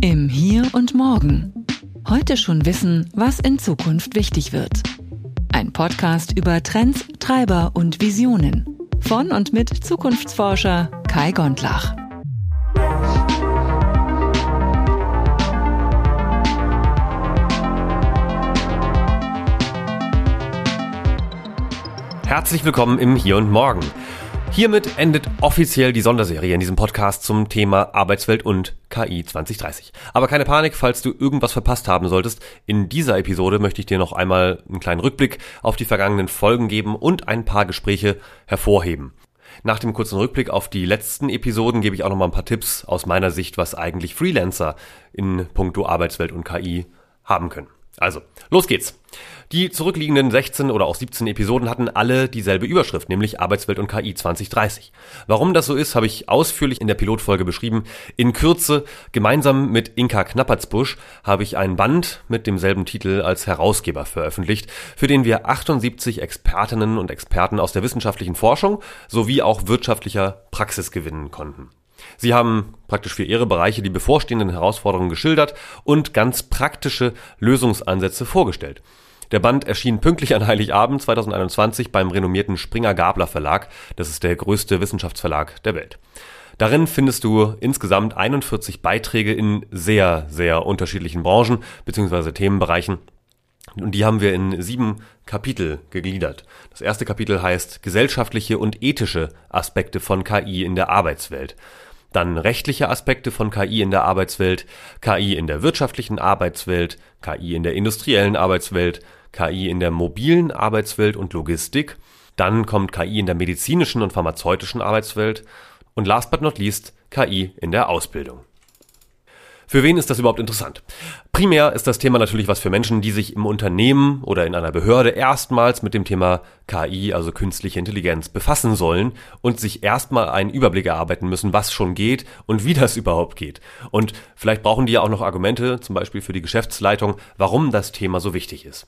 Im Hier und Morgen. Heute schon wissen, was in Zukunft wichtig wird. Ein Podcast über Trends, Treiber und Visionen. Von und mit Zukunftsforscher Kai Gondlach. Herzlich willkommen im Hier und Morgen. Hiermit endet offiziell die Sonderserie in diesem Podcast zum Thema Arbeitswelt und KI 2030. Aber keine Panik, falls du irgendwas verpasst haben solltest. In dieser Episode möchte ich dir noch einmal einen kleinen Rückblick auf die vergangenen Folgen geben und ein paar Gespräche hervorheben. Nach dem kurzen Rückblick auf die letzten Episoden gebe ich auch noch mal ein paar Tipps aus meiner Sicht, was eigentlich Freelancer in puncto Arbeitswelt und KI haben können. Also, los geht's. Die zurückliegenden 16 oder auch 17 Episoden hatten alle dieselbe Überschrift, nämlich Arbeitswelt und KI 2030. Warum das so ist, habe ich ausführlich in der Pilotfolge beschrieben. In Kürze, gemeinsam mit Inka Knappertsbusch, habe ich ein Band mit demselben Titel als Herausgeber veröffentlicht, für den wir 78 Expertinnen und Experten aus der wissenschaftlichen Forschung sowie auch wirtschaftlicher Praxis gewinnen konnten. Sie haben praktisch für Ihre Bereiche die bevorstehenden Herausforderungen geschildert und ganz praktische Lösungsansätze vorgestellt. Der Band erschien pünktlich an Heiligabend 2021 beim renommierten Springer Gabler Verlag. Das ist der größte Wissenschaftsverlag der Welt. Darin findest du insgesamt 41 Beiträge in sehr, sehr unterschiedlichen Branchen bzw. Themenbereichen. Und die haben wir in sieben Kapitel gegliedert. Das erste Kapitel heißt Gesellschaftliche und ethische Aspekte von KI in der Arbeitswelt. Dann rechtliche Aspekte von KI in der Arbeitswelt, KI in der wirtschaftlichen Arbeitswelt, KI in der industriellen Arbeitswelt, KI in der mobilen Arbeitswelt und Logistik. Dann kommt KI in der medizinischen und pharmazeutischen Arbeitswelt. Und last but not least KI in der Ausbildung. Für wen ist das überhaupt interessant? Primär ist das Thema natürlich was für Menschen, die sich im Unternehmen oder in einer Behörde erstmals mit dem Thema KI, also künstliche Intelligenz, befassen sollen und sich erstmal einen Überblick erarbeiten müssen, was schon geht und wie das überhaupt geht. Und vielleicht brauchen die ja auch noch Argumente, zum Beispiel für die Geschäftsleitung, warum das Thema so wichtig ist.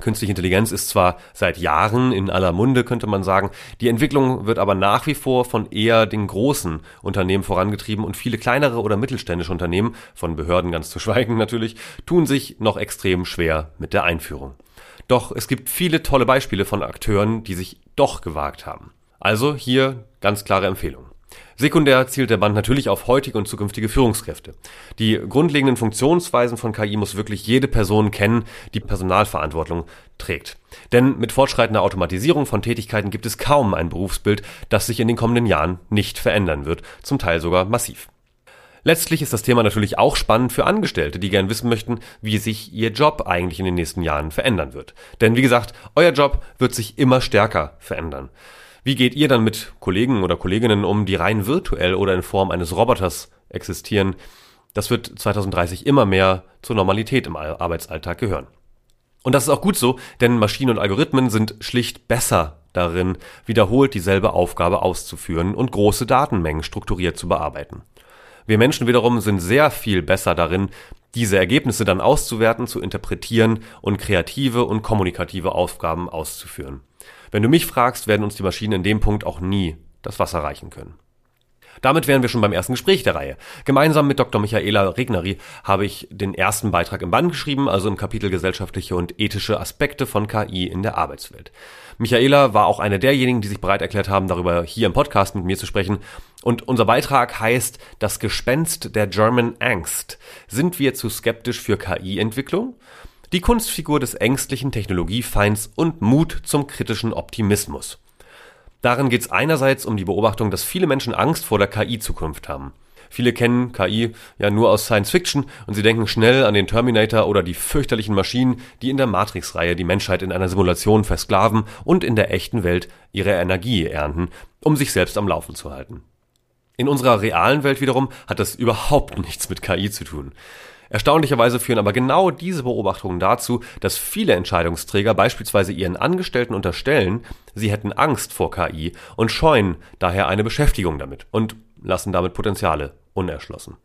Künstliche Intelligenz ist zwar seit Jahren in aller Munde, könnte man sagen, die Entwicklung wird aber nach wie vor von eher den großen Unternehmen vorangetrieben und viele kleinere oder mittelständische Unternehmen, von Behörden ganz zu schweigen natürlich, tun sich noch extrem schwer mit der Einführung. Doch es gibt viele tolle Beispiele von Akteuren, die sich doch gewagt haben. Also hier ganz klare Empfehlung. Sekundär zielt der Band natürlich auf heutige und zukünftige Führungskräfte. Die grundlegenden Funktionsweisen von KI muss wirklich jede Person kennen, die Personalverantwortung trägt. Denn mit fortschreitender Automatisierung von Tätigkeiten gibt es kaum ein Berufsbild, das sich in den kommenden Jahren nicht verändern wird, zum Teil sogar massiv. Letztlich ist das Thema natürlich auch spannend für Angestellte, die gern wissen möchten, wie sich ihr Job eigentlich in den nächsten Jahren verändern wird. Denn wie gesagt, euer Job wird sich immer stärker verändern. Wie geht ihr dann mit Kollegen oder Kolleginnen um, die rein virtuell oder in Form eines Roboters existieren? Das wird 2030 immer mehr zur Normalität im Arbeitsalltag gehören. Und das ist auch gut so, denn Maschinen und Algorithmen sind schlicht besser darin, wiederholt dieselbe Aufgabe auszuführen und große Datenmengen strukturiert zu bearbeiten. Wir Menschen wiederum sind sehr viel besser darin, diese Ergebnisse dann auszuwerten, zu interpretieren und kreative und kommunikative Aufgaben auszuführen. Wenn du mich fragst, werden uns die Maschinen in dem Punkt auch nie das Wasser reichen können. Damit wären wir schon beim ersten Gespräch der Reihe. Gemeinsam mit Dr. Michaela Regneri habe ich den ersten Beitrag im Band geschrieben, also im Kapitel gesellschaftliche und ethische Aspekte von KI in der Arbeitswelt. Michaela war auch einer derjenigen, die sich bereit erklärt haben, darüber hier im Podcast mit mir zu sprechen. Und unser Beitrag heißt Das Gespenst der German Angst. Sind wir zu skeptisch für KI-Entwicklung? Die Kunstfigur des ängstlichen Technologiefeinds und Mut zum kritischen Optimismus. Darin geht es einerseits um die Beobachtung, dass viele Menschen Angst vor der KI-Zukunft haben. Viele kennen KI ja nur aus Science Fiction und sie denken schnell an den Terminator oder die fürchterlichen Maschinen, die in der Matrix-Reihe die Menschheit in einer Simulation versklaven und in der echten Welt ihre Energie ernten, um sich selbst am Laufen zu halten. In unserer realen Welt wiederum hat das überhaupt nichts mit KI zu tun. Erstaunlicherweise führen aber genau diese Beobachtungen dazu, dass viele Entscheidungsträger beispielsweise ihren Angestellten unterstellen, sie hätten Angst vor KI und scheuen daher eine Beschäftigung damit und lassen damit Potenziale unerschlossen.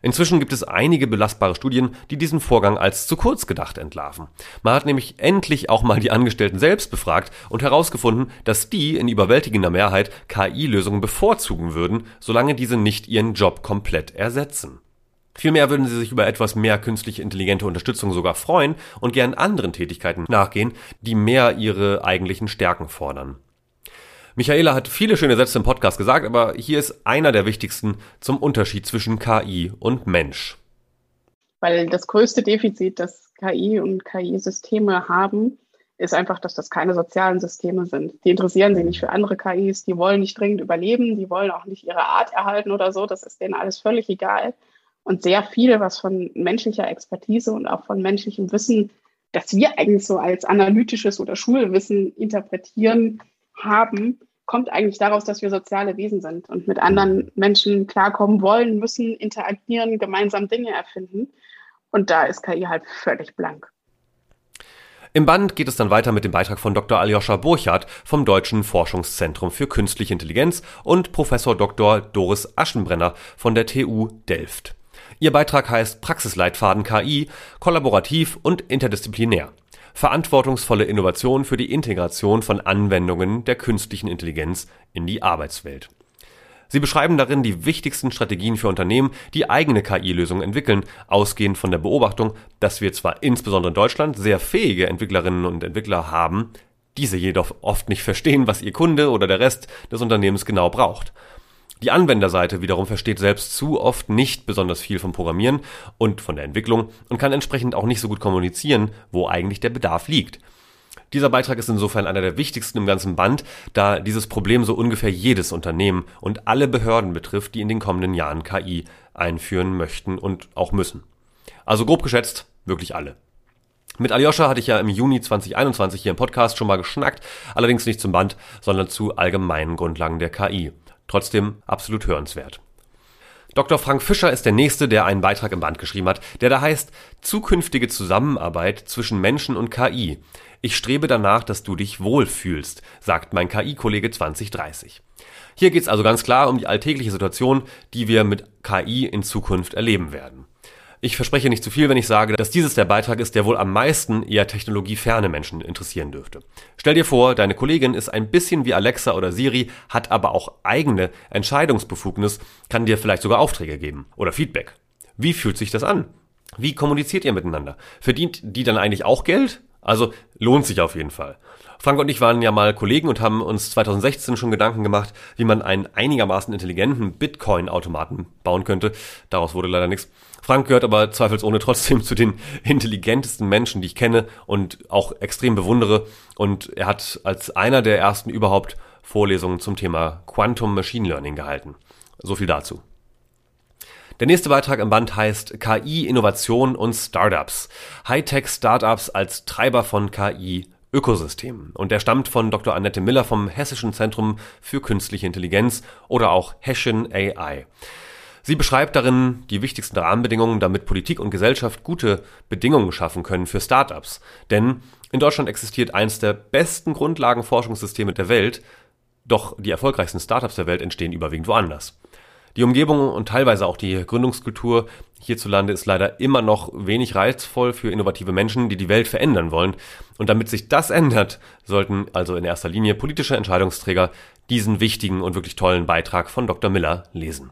Inzwischen gibt es einige belastbare Studien, die diesen Vorgang als zu kurz gedacht entlarven. Man hat nämlich endlich auch mal die Angestellten selbst befragt und herausgefunden, dass die in überwältigender Mehrheit KI-Lösungen bevorzugen würden, solange diese nicht ihren Job komplett ersetzen. Vielmehr würden sie sich über etwas mehr künstlich intelligente Unterstützung sogar freuen und gern anderen Tätigkeiten nachgehen, die mehr ihre eigentlichen Stärken fordern. Michaela hat viele schöne Sätze im Podcast gesagt, aber hier ist einer der wichtigsten zum Unterschied zwischen KI und Mensch. Weil das größte Defizit, das KI und KI-Systeme haben, ist einfach, dass das keine sozialen Systeme sind. Die interessieren sich nicht für andere KIs, die wollen nicht dringend überleben, die wollen auch nicht ihre Art erhalten oder so, das ist denen alles völlig egal. Und sehr viel, was von menschlicher Expertise und auch von menschlichem Wissen, das wir eigentlich so als analytisches oder Schulwissen interpretieren haben, kommt eigentlich daraus, dass wir soziale Wesen sind und mit anderen Menschen klarkommen wollen, müssen, interagieren, gemeinsam Dinge erfinden. Und da ist KI halt völlig blank. Im Band geht es dann weiter mit dem Beitrag von Dr. Aljoscha Burchardt vom Deutschen Forschungszentrum für Künstliche Intelligenz und Professor Dr. Doris Aschenbrenner von der TU Delft. Ihr Beitrag heißt Praxisleitfaden KI, kollaborativ und interdisziplinär. Verantwortungsvolle Innovation für die Integration von Anwendungen der künstlichen Intelligenz in die Arbeitswelt. Sie beschreiben darin die wichtigsten Strategien für Unternehmen, die eigene KI-Lösungen entwickeln, ausgehend von der Beobachtung, dass wir zwar insbesondere in Deutschland sehr fähige Entwicklerinnen und Entwickler haben, diese jedoch oft nicht verstehen, was ihr Kunde oder der Rest des Unternehmens genau braucht. Die Anwenderseite wiederum versteht selbst zu oft nicht besonders viel vom Programmieren und von der Entwicklung und kann entsprechend auch nicht so gut kommunizieren, wo eigentlich der Bedarf liegt. Dieser Beitrag ist insofern einer der wichtigsten im ganzen Band, da dieses Problem so ungefähr jedes Unternehmen und alle Behörden betrifft, die in den kommenden Jahren KI einführen möchten und auch müssen. Also grob geschätzt, wirklich alle. Mit Aljoscha hatte ich ja im Juni 2021 hier im Podcast schon mal geschnackt, allerdings nicht zum Band, sondern zu allgemeinen Grundlagen der KI. Trotzdem absolut hörenswert. Dr. Frank Fischer ist der Nächste, der einen Beitrag im Band geschrieben hat, der da heißt Zukünftige Zusammenarbeit zwischen Menschen und KI. Ich strebe danach, dass du dich wohlfühlst, sagt mein KI-Kollege 2030. Hier geht es also ganz klar um die alltägliche Situation, die wir mit KI in Zukunft erleben werden. Ich verspreche nicht zu viel, wenn ich sage, dass dieses der Beitrag ist, der wohl am meisten eher technologieferne Menschen interessieren dürfte. Stell dir vor, deine Kollegin ist ein bisschen wie Alexa oder Siri, hat aber auch eigene Entscheidungsbefugnis, kann dir vielleicht sogar Aufträge geben oder Feedback. Wie fühlt sich das an? Wie kommuniziert ihr miteinander? Verdient die dann eigentlich auch Geld? Also lohnt sich auf jeden Fall. Frank und ich waren ja mal Kollegen und haben uns 2016 schon Gedanken gemacht, wie man einen einigermaßen intelligenten Bitcoin-Automaten bauen könnte. Daraus wurde leider nichts. Frank gehört aber zweifelsohne trotzdem zu den intelligentesten Menschen, die ich kenne und auch extrem bewundere. Und er hat als einer der ersten überhaupt Vorlesungen zum Thema Quantum Machine Learning gehalten. So viel dazu. Der nächste Beitrag im Band heißt KI, Innovation und Startups. Hightech-Startups als Treiber von KI Ökosystemen. Und der stammt von Dr. Annette Miller vom Hessischen Zentrum für Künstliche Intelligenz oder auch Hessian AI. Sie beschreibt darin die wichtigsten Rahmenbedingungen, damit Politik und Gesellschaft gute Bedingungen schaffen können für Startups. Denn in Deutschland existiert eins der besten Grundlagenforschungssysteme der Welt, doch die erfolgreichsten Startups der Welt entstehen überwiegend woanders. Die Umgebung und teilweise auch die Gründungskultur hierzulande ist leider immer noch wenig reizvoll für innovative Menschen, die die Welt verändern wollen. Und damit sich das ändert, sollten also in erster Linie politische Entscheidungsträger diesen wichtigen und wirklich tollen Beitrag von Dr. Miller lesen.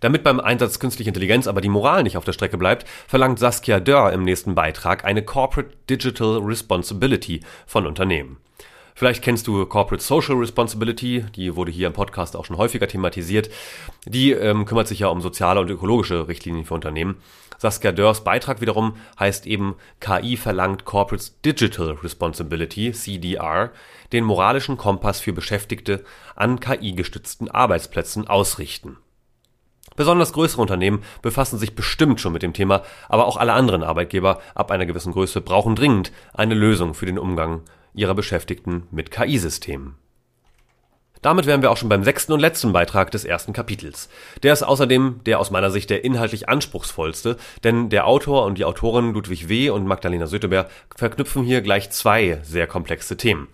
Damit beim Einsatz künstlicher Intelligenz aber die Moral nicht auf der Strecke bleibt, verlangt Saskia Dörr im nächsten Beitrag eine Corporate Digital Responsibility von Unternehmen. Vielleicht kennst du Corporate Social Responsibility, die wurde hier im Podcast auch schon häufiger thematisiert. Die ähm, kümmert sich ja um soziale und ökologische Richtlinien für Unternehmen. Saskia Dörrs Beitrag wiederum heißt eben KI verlangt Corporate Digital Responsibility, CDR, den moralischen Kompass für Beschäftigte an KI-gestützten Arbeitsplätzen ausrichten. Besonders größere Unternehmen befassen sich bestimmt schon mit dem Thema, aber auch alle anderen Arbeitgeber ab einer gewissen Größe brauchen dringend eine Lösung für den Umgang ihrer Beschäftigten mit KI-Systemen. Damit wären wir auch schon beim sechsten und letzten Beitrag des ersten Kapitels. Der ist außerdem der aus meiner Sicht der inhaltlich anspruchsvollste, denn der Autor und die Autorin Ludwig W. und Magdalena Söteberg verknüpfen hier gleich zwei sehr komplexe Themen.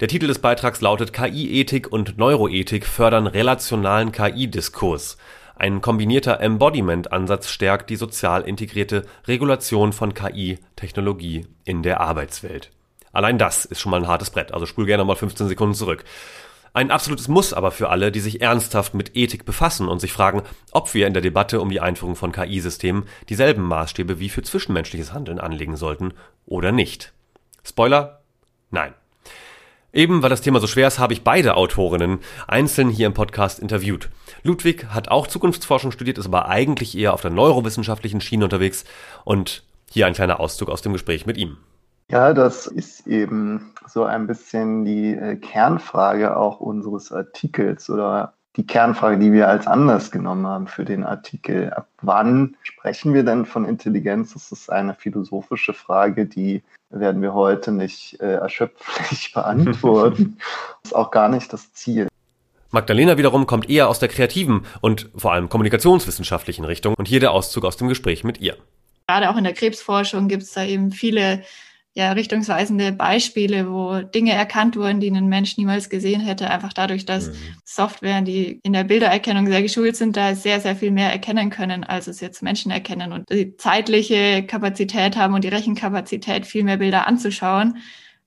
Der Titel des Beitrags lautet KI-Ethik und Neuroethik fördern relationalen KI-Diskurs. Ein kombinierter Embodiment-Ansatz stärkt die sozial integrierte Regulation von KI-Technologie in der Arbeitswelt. Allein das ist schon mal ein hartes Brett, also spul gerne mal 15 Sekunden zurück. Ein absolutes Muss aber für alle, die sich ernsthaft mit Ethik befassen und sich fragen, ob wir in der Debatte um die Einführung von KI-Systemen dieselben Maßstäbe wie für zwischenmenschliches Handeln anlegen sollten oder nicht. Spoiler? Nein. Eben weil das Thema so schwer ist, habe ich beide Autorinnen einzeln hier im Podcast interviewt. Ludwig hat auch Zukunftsforschung studiert, ist aber eigentlich eher auf der neurowissenschaftlichen Schiene unterwegs und hier ein kleiner Auszug aus dem Gespräch mit ihm. Ja, das ist eben so ein bisschen die äh, Kernfrage auch unseres Artikels oder die Kernfrage, die wir als Anlass genommen haben für den Artikel. Ab wann sprechen wir denn von Intelligenz? Das ist eine philosophische Frage, die werden wir heute nicht äh, erschöpflich beantworten. das ist auch gar nicht das Ziel. Magdalena wiederum kommt eher aus der kreativen und vor allem kommunikationswissenschaftlichen Richtung und hier der Auszug aus dem Gespräch mit ihr. Gerade auch in der Krebsforschung gibt es da eben viele ja, richtungsweisende Beispiele, wo Dinge erkannt wurden, die ein Mensch niemals gesehen hätte, einfach dadurch, dass mhm. Software, die in der Bildererkennung sehr geschult sind, da sehr, sehr viel mehr erkennen können, als es jetzt Menschen erkennen und die zeitliche Kapazität haben und die Rechenkapazität, viel mehr Bilder anzuschauen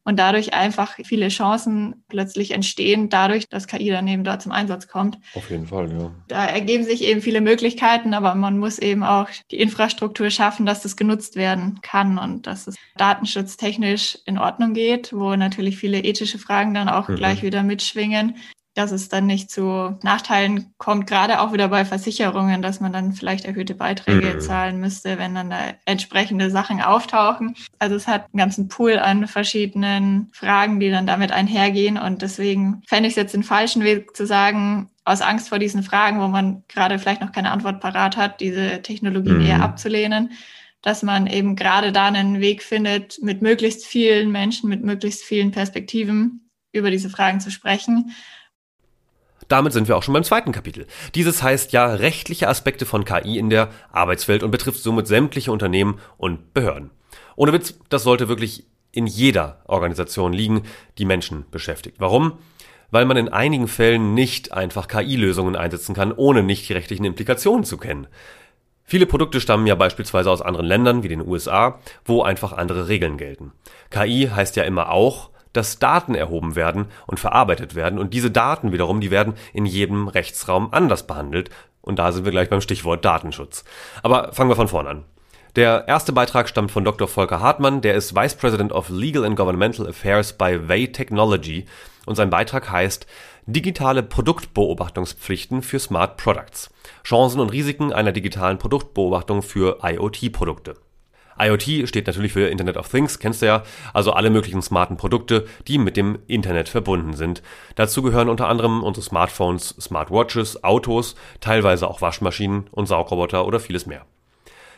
und dadurch einfach viele Chancen plötzlich entstehen, dadurch, dass KI dann eben da zum Einsatz kommt. Auf jeden Fall, ja. Da ergeben sich eben viele Möglichkeiten, aber man muss eben auch die Infrastruktur schaffen, dass das genutzt werden kann und dass es datenschutztechnisch in Ordnung geht, wo natürlich viele ethische Fragen dann auch mhm. gleich wieder mitschwingen dass es dann nicht zu Nachteilen kommt, gerade auch wieder bei Versicherungen, dass man dann vielleicht erhöhte Beiträge mhm. zahlen müsste, wenn dann da entsprechende Sachen auftauchen. Also es hat einen ganzen Pool an verschiedenen Fragen, die dann damit einhergehen. Und deswegen fände ich es jetzt den falschen Weg zu sagen, aus Angst vor diesen Fragen, wo man gerade vielleicht noch keine Antwort parat hat, diese Technologien mhm. eher abzulehnen dass man eben gerade da einen Weg findet, mit möglichst vielen Menschen, mit möglichst vielen Perspektiven über diese Fragen zu sprechen damit sind wir auch schon beim zweiten Kapitel. Dieses heißt ja rechtliche Aspekte von KI in der Arbeitswelt und betrifft somit sämtliche Unternehmen und Behörden. Ohne Witz, das sollte wirklich in jeder Organisation liegen, die Menschen beschäftigt. Warum? Weil man in einigen Fällen nicht einfach KI-Lösungen einsetzen kann, ohne nicht die rechtlichen Implikationen zu kennen. Viele Produkte stammen ja beispielsweise aus anderen Ländern wie den USA, wo einfach andere Regeln gelten. KI heißt ja immer auch, dass Daten erhoben werden und verarbeitet werden und diese Daten wiederum, die werden in jedem Rechtsraum anders behandelt und da sind wir gleich beim Stichwort Datenschutz. Aber fangen wir von vorne an. Der erste Beitrag stammt von Dr. Volker Hartmann, der ist Vice President of Legal and Governmental Affairs bei Way Technology und sein Beitrag heißt Digitale Produktbeobachtungspflichten für Smart Products. Chancen und Risiken einer digitalen Produktbeobachtung für IoT-Produkte. IoT steht natürlich für Internet of Things, kennst du ja, also alle möglichen smarten Produkte, die mit dem Internet verbunden sind. Dazu gehören unter anderem unsere Smartphones, Smartwatches, Autos, teilweise auch Waschmaschinen und Saugroboter oder vieles mehr.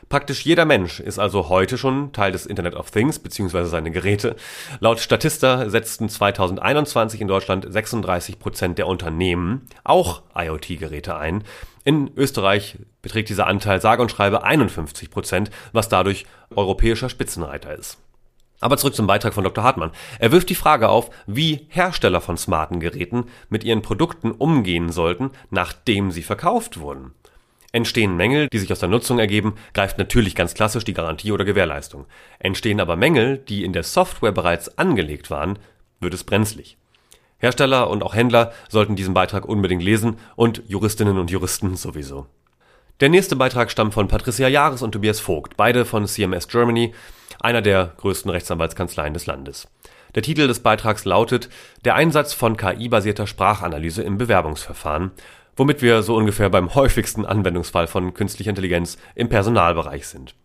Praktisch jeder Mensch ist also heute schon Teil des Internet of Things bzw. seine Geräte. Laut Statista setzten 2021 in Deutschland 36 Prozent der Unternehmen auch IoT-Geräte ein. In Österreich beträgt dieser Anteil sage und schreibe 51 Prozent, was dadurch europäischer Spitzenreiter ist. Aber zurück zum Beitrag von Dr. Hartmann. Er wirft die Frage auf, wie Hersteller von smarten Geräten mit ihren Produkten umgehen sollten, nachdem sie verkauft wurden. Entstehen Mängel, die sich aus der Nutzung ergeben, greift natürlich ganz klassisch die Garantie oder Gewährleistung. Entstehen aber Mängel, die in der Software bereits angelegt waren, wird es brenzlig. Hersteller und auch Händler sollten diesen Beitrag unbedingt lesen und Juristinnen und Juristen sowieso. Der nächste Beitrag stammt von Patricia Jahres und Tobias Vogt, beide von CMS Germany, einer der größten Rechtsanwaltskanzleien des Landes. Der Titel des Beitrags lautet Der Einsatz von KI-basierter Sprachanalyse im Bewerbungsverfahren, womit wir so ungefähr beim häufigsten Anwendungsfall von künstlicher Intelligenz im Personalbereich sind.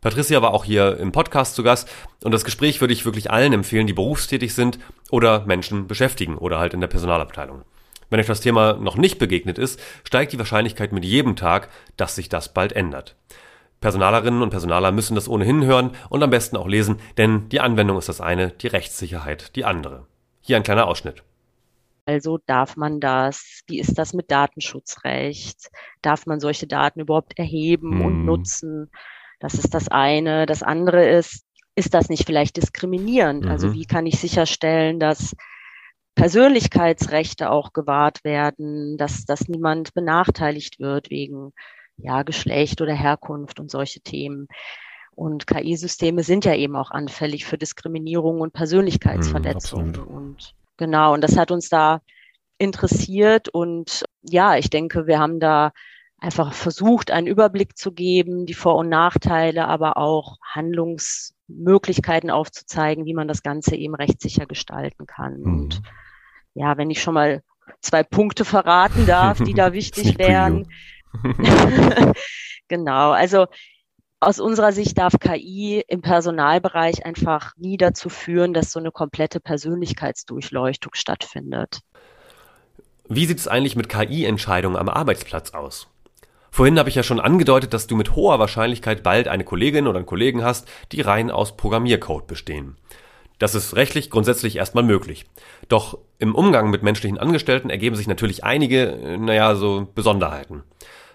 Patricia war auch hier im Podcast zu Gast und das Gespräch würde ich wirklich allen empfehlen, die berufstätig sind oder Menschen beschäftigen oder halt in der Personalabteilung. Wenn euch das Thema noch nicht begegnet ist, steigt die Wahrscheinlichkeit mit jedem Tag, dass sich das bald ändert. Personalerinnen und Personaler müssen das ohnehin hören und am besten auch lesen, denn die Anwendung ist das eine, die Rechtssicherheit die andere. Hier ein kleiner Ausschnitt. Also darf man das? Wie ist das mit Datenschutzrecht? Darf man solche Daten überhaupt erheben hm. und nutzen? Das ist das eine. Das andere ist, ist das nicht vielleicht diskriminierend? Also mhm. Also wie kann ich sicherstellen, dass Persönlichkeitsrechte auch gewahrt werden, dass, dass niemand benachteiligt wird wegen ja, Geschlecht oder Herkunft und solche Themen. Und KI-Systeme sind ja eben auch anfällig für Diskriminierung und Persönlichkeitsverletzungen. Mm, und genau, und das hat uns da interessiert. Und ja, ich denke, wir haben da einfach versucht, einen Überblick zu geben, die Vor- und Nachteile, aber auch Handlungsmöglichkeiten aufzuzeigen, wie man das Ganze eben rechtssicher gestalten kann. Mhm. Und ja, wenn ich schon mal zwei Punkte verraten darf, die da wichtig wären. genau, also aus unserer Sicht darf KI im Personalbereich einfach nie dazu führen, dass so eine komplette Persönlichkeitsdurchleuchtung stattfindet. Wie sieht es eigentlich mit KI-Entscheidungen am Arbeitsplatz aus? Vorhin habe ich ja schon angedeutet, dass du mit hoher Wahrscheinlichkeit bald eine Kollegin oder einen Kollegen hast, die rein aus Programmiercode bestehen. Das ist rechtlich grundsätzlich erstmal möglich. Doch im Umgang mit menschlichen Angestellten ergeben sich natürlich einige, äh, naja, so Besonderheiten.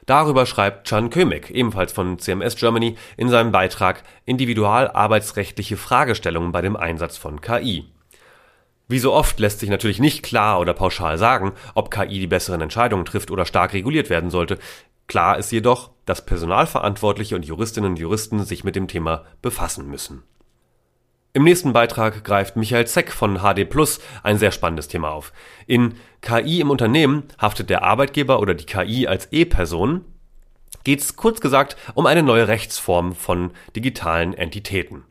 Darüber schreibt Can Kömek, ebenfalls von CMS Germany, in seinem Beitrag Individualarbeitsrechtliche Fragestellungen bei dem Einsatz von KI. Wie so oft lässt sich natürlich nicht klar oder pauschal sagen, ob KI die besseren Entscheidungen trifft oder stark reguliert werden sollte. Klar ist jedoch, dass Personalverantwortliche und Juristinnen und Juristen sich mit dem Thema befassen müssen. Im nächsten Beitrag greift Michael Zeck von HD Plus ein sehr spannendes Thema auf. In KI im Unternehmen haftet der Arbeitgeber oder die KI als E-Person geht es kurz gesagt um eine neue Rechtsform von digitalen Entitäten.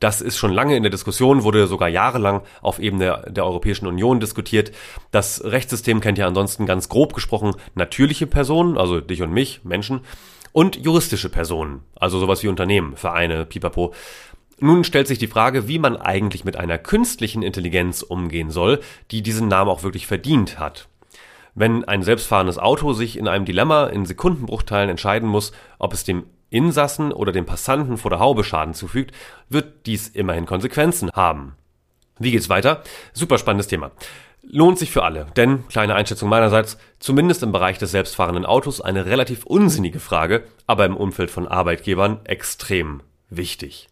Das ist schon lange in der Diskussion, wurde sogar jahrelang auf Ebene der Europäischen Union diskutiert. Das Rechtssystem kennt ja ansonsten ganz grob gesprochen natürliche Personen, also dich und mich, Menschen, und juristische Personen, also sowas wie Unternehmen, Vereine, Pipapo. Nun stellt sich die Frage, wie man eigentlich mit einer künstlichen Intelligenz umgehen soll, die diesen Namen auch wirklich verdient hat. Wenn ein selbstfahrendes Auto sich in einem Dilemma in Sekundenbruchteilen entscheiden muss, ob es dem Insassen oder dem Passanten vor der Haube Schaden zufügt, wird dies immerhin Konsequenzen haben. Wie geht's weiter? Super spannendes Thema. Lohnt sich für alle, denn, kleine Einschätzung meinerseits, zumindest im Bereich des selbstfahrenden Autos eine relativ unsinnige Frage, aber im Umfeld von Arbeitgebern extrem wichtig.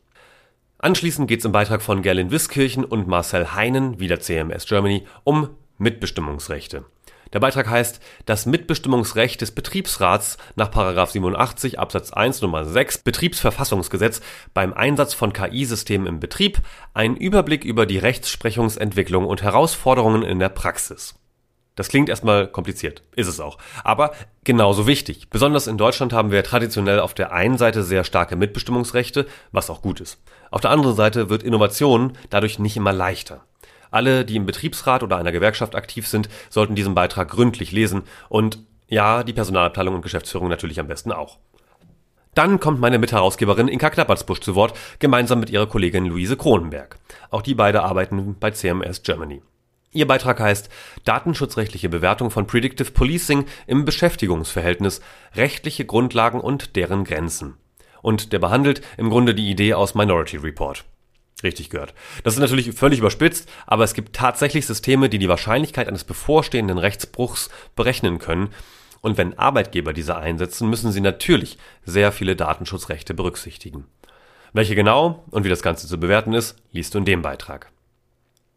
Anschließend geht's im Beitrag von Gerlin Wiskirchen und Marcel Heinen, wieder CMS Germany, um Mitbestimmungsrechte. Der Beitrag heißt Das Mitbestimmungsrecht des Betriebsrats nach 87 Absatz 1 Nummer 6 Betriebsverfassungsgesetz beim Einsatz von KI-Systemen im Betrieb, ein Überblick über die Rechtsprechungsentwicklung und Herausforderungen in der Praxis. Das klingt erstmal kompliziert, ist es auch, aber genauso wichtig. Besonders in Deutschland haben wir traditionell auf der einen Seite sehr starke Mitbestimmungsrechte, was auch gut ist. Auf der anderen Seite wird Innovation dadurch nicht immer leichter. Alle, die im Betriebsrat oder einer Gewerkschaft aktiv sind, sollten diesen Beitrag gründlich lesen und ja, die Personalabteilung und Geschäftsführung natürlich am besten auch. Dann kommt meine Mitherausgeberin Inka Knappertsbusch zu Wort, gemeinsam mit ihrer Kollegin Luise Kronenberg. Auch die beide arbeiten bei CMS Germany. Ihr Beitrag heißt Datenschutzrechtliche Bewertung von Predictive Policing im Beschäftigungsverhältnis, rechtliche Grundlagen und deren Grenzen. Und der behandelt im Grunde die Idee aus Minority Report. Richtig gehört. Das ist natürlich völlig überspitzt, aber es gibt tatsächlich Systeme, die die Wahrscheinlichkeit eines bevorstehenden Rechtsbruchs berechnen können. Und wenn Arbeitgeber diese einsetzen, müssen sie natürlich sehr viele Datenschutzrechte berücksichtigen. Welche genau und wie das Ganze zu bewerten ist, liest du in dem Beitrag.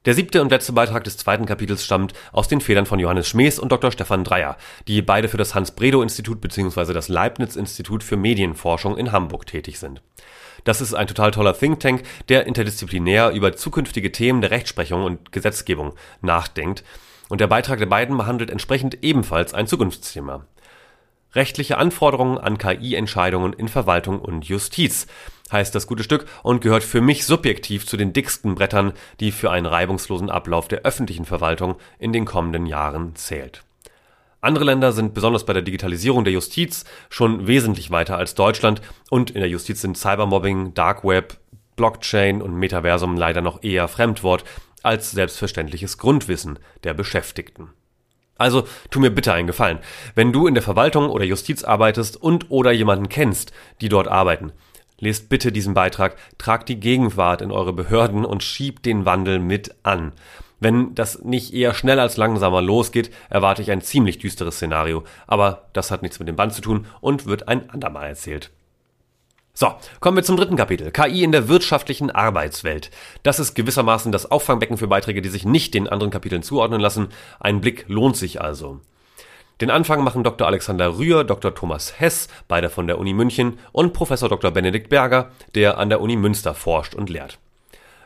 Der siebte und letzte Beitrag des zweiten Kapitels stammt aus den Federn von Johannes Schmees und Dr. Stefan Dreyer, die beide für das Hans-Bredow-Institut bzw. das Leibniz-Institut für Medienforschung in Hamburg tätig sind. Das ist ein total toller Think Tank, der interdisziplinär über zukünftige Themen der Rechtsprechung und Gesetzgebung nachdenkt. Und der Beitrag der beiden behandelt entsprechend ebenfalls ein Zukunftsthema. Rechtliche Anforderungen an KI-Entscheidungen in Verwaltung und Justiz heißt das gute Stück und gehört für mich subjektiv zu den dicksten Brettern, die für einen reibungslosen Ablauf der öffentlichen Verwaltung in den kommenden Jahren zählt. Andere Länder sind besonders bei der Digitalisierung der Justiz schon wesentlich weiter als Deutschland und in der Justiz sind Cybermobbing, Dark Web, Blockchain und Metaversum leider noch eher Fremdwort als selbstverständliches Grundwissen der Beschäftigten. Also tu mir bitte einen Gefallen. Wenn du in der Verwaltung oder Justiz arbeitest und oder jemanden kennst, die dort arbeiten, lest bitte diesen Beitrag, tragt die Gegenwart in eure Behörden und schiebt den Wandel mit an. Wenn das nicht eher schnell als langsamer losgeht, erwarte ich ein ziemlich düsteres Szenario, aber das hat nichts mit dem Band zu tun und wird ein andermal erzählt. So, kommen wir zum dritten Kapitel. KI in der wirtschaftlichen Arbeitswelt. Das ist gewissermaßen das Auffangbecken für Beiträge, die sich nicht den anderen Kapiteln zuordnen lassen. Ein Blick lohnt sich also. Den Anfang machen Dr. Alexander Rühr, Dr. Thomas Hess, beide von der Uni München, und Professor Dr. Benedikt Berger, der an der Uni Münster forscht und lehrt.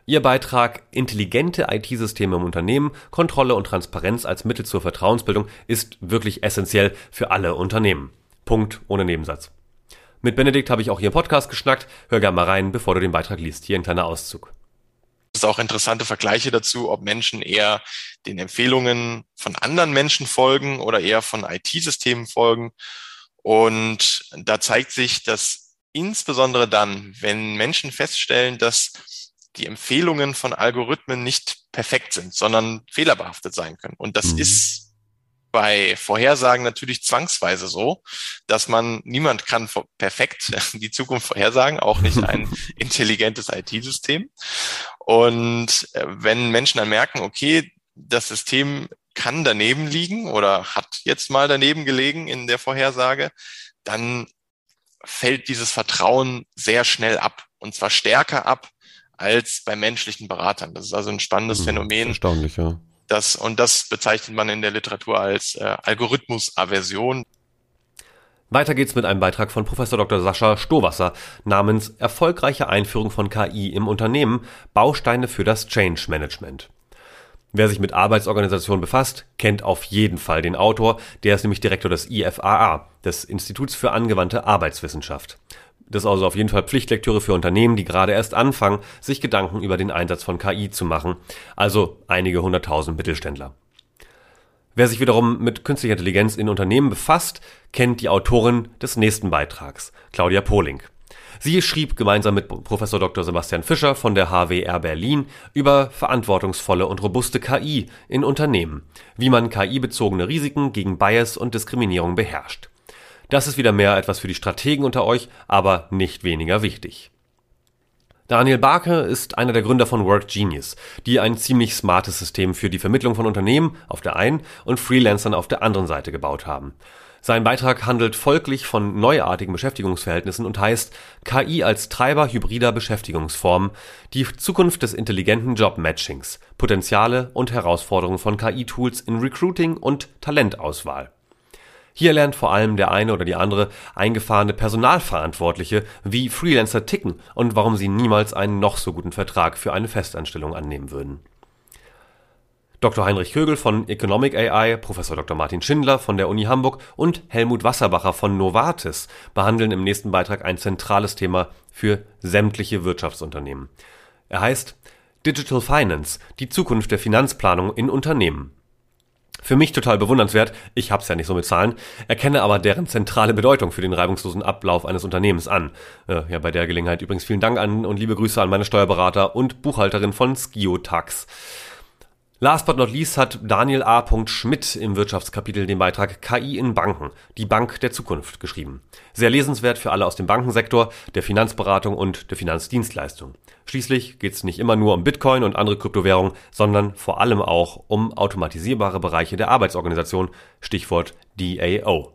Ihr Beitrag Intelligente IT-Systeme im Unternehmen, Kontrolle und Transparenz als Mittel zur Vertrauensbildung ist wirklich essentiell für alle Unternehmen. Punkt ohne Nebensatz. Mit Benedikt habe ich auch hier im Podcast geschnackt. Hör gerne mal rein, bevor du den Beitrag liest. Hier ein kleiner Auszug. Es ist auch interessante Vergleiche dazu, ob Menschen eher den Empfehlungen von anderen Menschen folgen oder eher von IT-Systemen folgen. Und da zeigt sich, dass insbesondere dann, wenn Menschen feststellen, dass die Empfehlungen von Algorithmen nicht perfekt sind, sondern fehlerbehaftet sein können. Und das mhm. ist bei Vorhersagen natürlich zwangsweise so, dass man, niemand kann perfekt die Zukunft vorhersagen, auch nicht ein intelligentes IT-System. Und äh, wenn Menschen dann merken, okay, das System kann daneben liegen oder hat jetzt mal daneben gelegen in der Vorhersage, dann fällt dieses Vertrauen sehr schnell ab und zwar stärker ab als bei menschlichen Beratern. Das ist also ein spannendes mhm, Phänomen. Erstaunlich, ja das, und das bezeichnet man in der Literatur als äh, Algorithmusaversion. Weiter geht's mit einem Beitrag von Professor Dr. Sascha Stowasser namens Erfolgreiche Einführung von KI im Unternehmen Bausteine für das Change Management. Wer sich mit Arbeitsorganisation befasst, kennt auf jeden Fall den Autor, der ist nämlich Direktor des IFAA, des Instituts für angewandte Arbeitswissenschaft. Das ist also auf jeden Fall Pflichtlektüre für Unternehmen, die gerade erst anfangen, sich Gedanken über den Einsatz von KI zu machen, also einige hunderttausend Mittelständler. Wer sich wiederum mit künstlicher Intelligenz in Unternehmen befasst, kennt die Autorin des nächsten Beitrags, Claudia Pohling. Sie schrieb gemeinsam mit Professor Dr. Sebastian Fischer von der HWR Berlin über verantwortungsvolle und robuste KI in Unternehmen, wie man KI-bezogene Risiken gegen Bias und Diskriminierung beherrscht. Das ist wieder mehr etwas für die Strategen unter euch, aber nicht weniger wichtig. Daniel Barke ist einer der Gründer von Work Genius, die ein ziemlich smartes System für die Vermittlung von Unternehmen auf der einen und Freelancern auf der anderen Seite gebaut haben. Sein Beitrag handelt folglich von neuartigen Beschäftigungsverhältnissen und heißt KI als Treiber hybrider Beschäftigungsformen, die Zukunft des intelligenten Job-Matchings, Potenziale und Herausforderungen von KI-Tools in Recruiting und Talentauswahl. Hier lernt vor allem der eine oder die andere eingefahrene Personalverantwortliche, wie Freelancer ticken und warum sie niemals einen noch so guten Vertrag für eine Festanstellung annehmen würden. Dr. Heinrich Kögel von Economic AI, Professor Dr. Martin Schindler von der Uni Hamburg und Helmut Wasserbacher von Novartis behandeln im nächsten Beitrag ein zentrales Thema für sämtliche Wirtschaftsunternehmen. Er heißt Digital Finance, die Zukunft der Finanzplanung in Unternehmen. Für mich total bewundernswert, ich hab's ja nicht so mit Zahlen, erkenne aber deren zentrale Bedeutung für den reibungslosen Ablauf eines Unternehmens an. Äh, ja, bei der Gelegenheit übrigens vielen Dank an und liebe Grüße an meine Steuerberater und Buchhalterin von Skiotax. Last but not least hat Daniel A. Schmidt im Wirtschaftskapitel den Beitrag KI in Banken, die Bank der Zukunft geschrieben. Sehr lesenswert für alle aus dem Bankensektor, der Finanzberatung und der Finanzdienstleistung. Schließlich geht es nicht immer nur um Bitcoin und andere Kryptowährungen, sondern vor allem auch um automatisierbare Bereiche der Arbeitsorganisation, Stichwort DAO.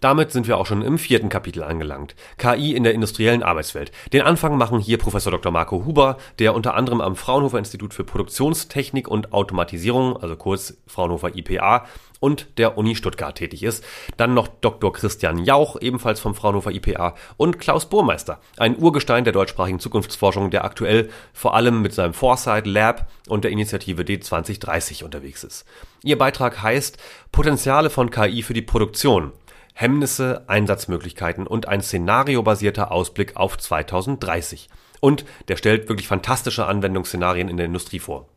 Damit sind wir auch schon im vierten Kapitel angelangt. KI in der industriellen Arbeitswelt. Den Anfang machen hier Professor Dr. Marco Huber, der unter anderem am Fraunhofer Institut für Produktionstechnik und Automatisierung, also kurz Fraunhofer IPA, und der Uni Stuttgart tätig ist. Dann noch Dr. Christian Jauch, ebenfalls vom Fraunhofer IPA, und Klaus Burmeister, ein Urgestein der deutschsprachigen Zukunftsforschung, der aktuell vor allem mit seinem Foresight Lab und der Initiative D2030 unterwegs ist. Ihr Beitrag heißt Potenziale von KI für die Produktion. Hemmnisse, Einsatzmöglichkeiten und ein szenariobasierter Ausblick auf 2030. Und der stellt wirklich fantastische Anwendungsszenarien in der Industrie vor.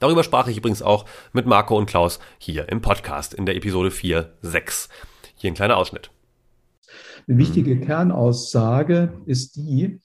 Darüber sprach ich übrigens auch mit Marco und Klaus hier im Podcast in der Episode 4, 6. Hier ein kleiner Ausschnitt. Eine wichtige Kernaussage ist die,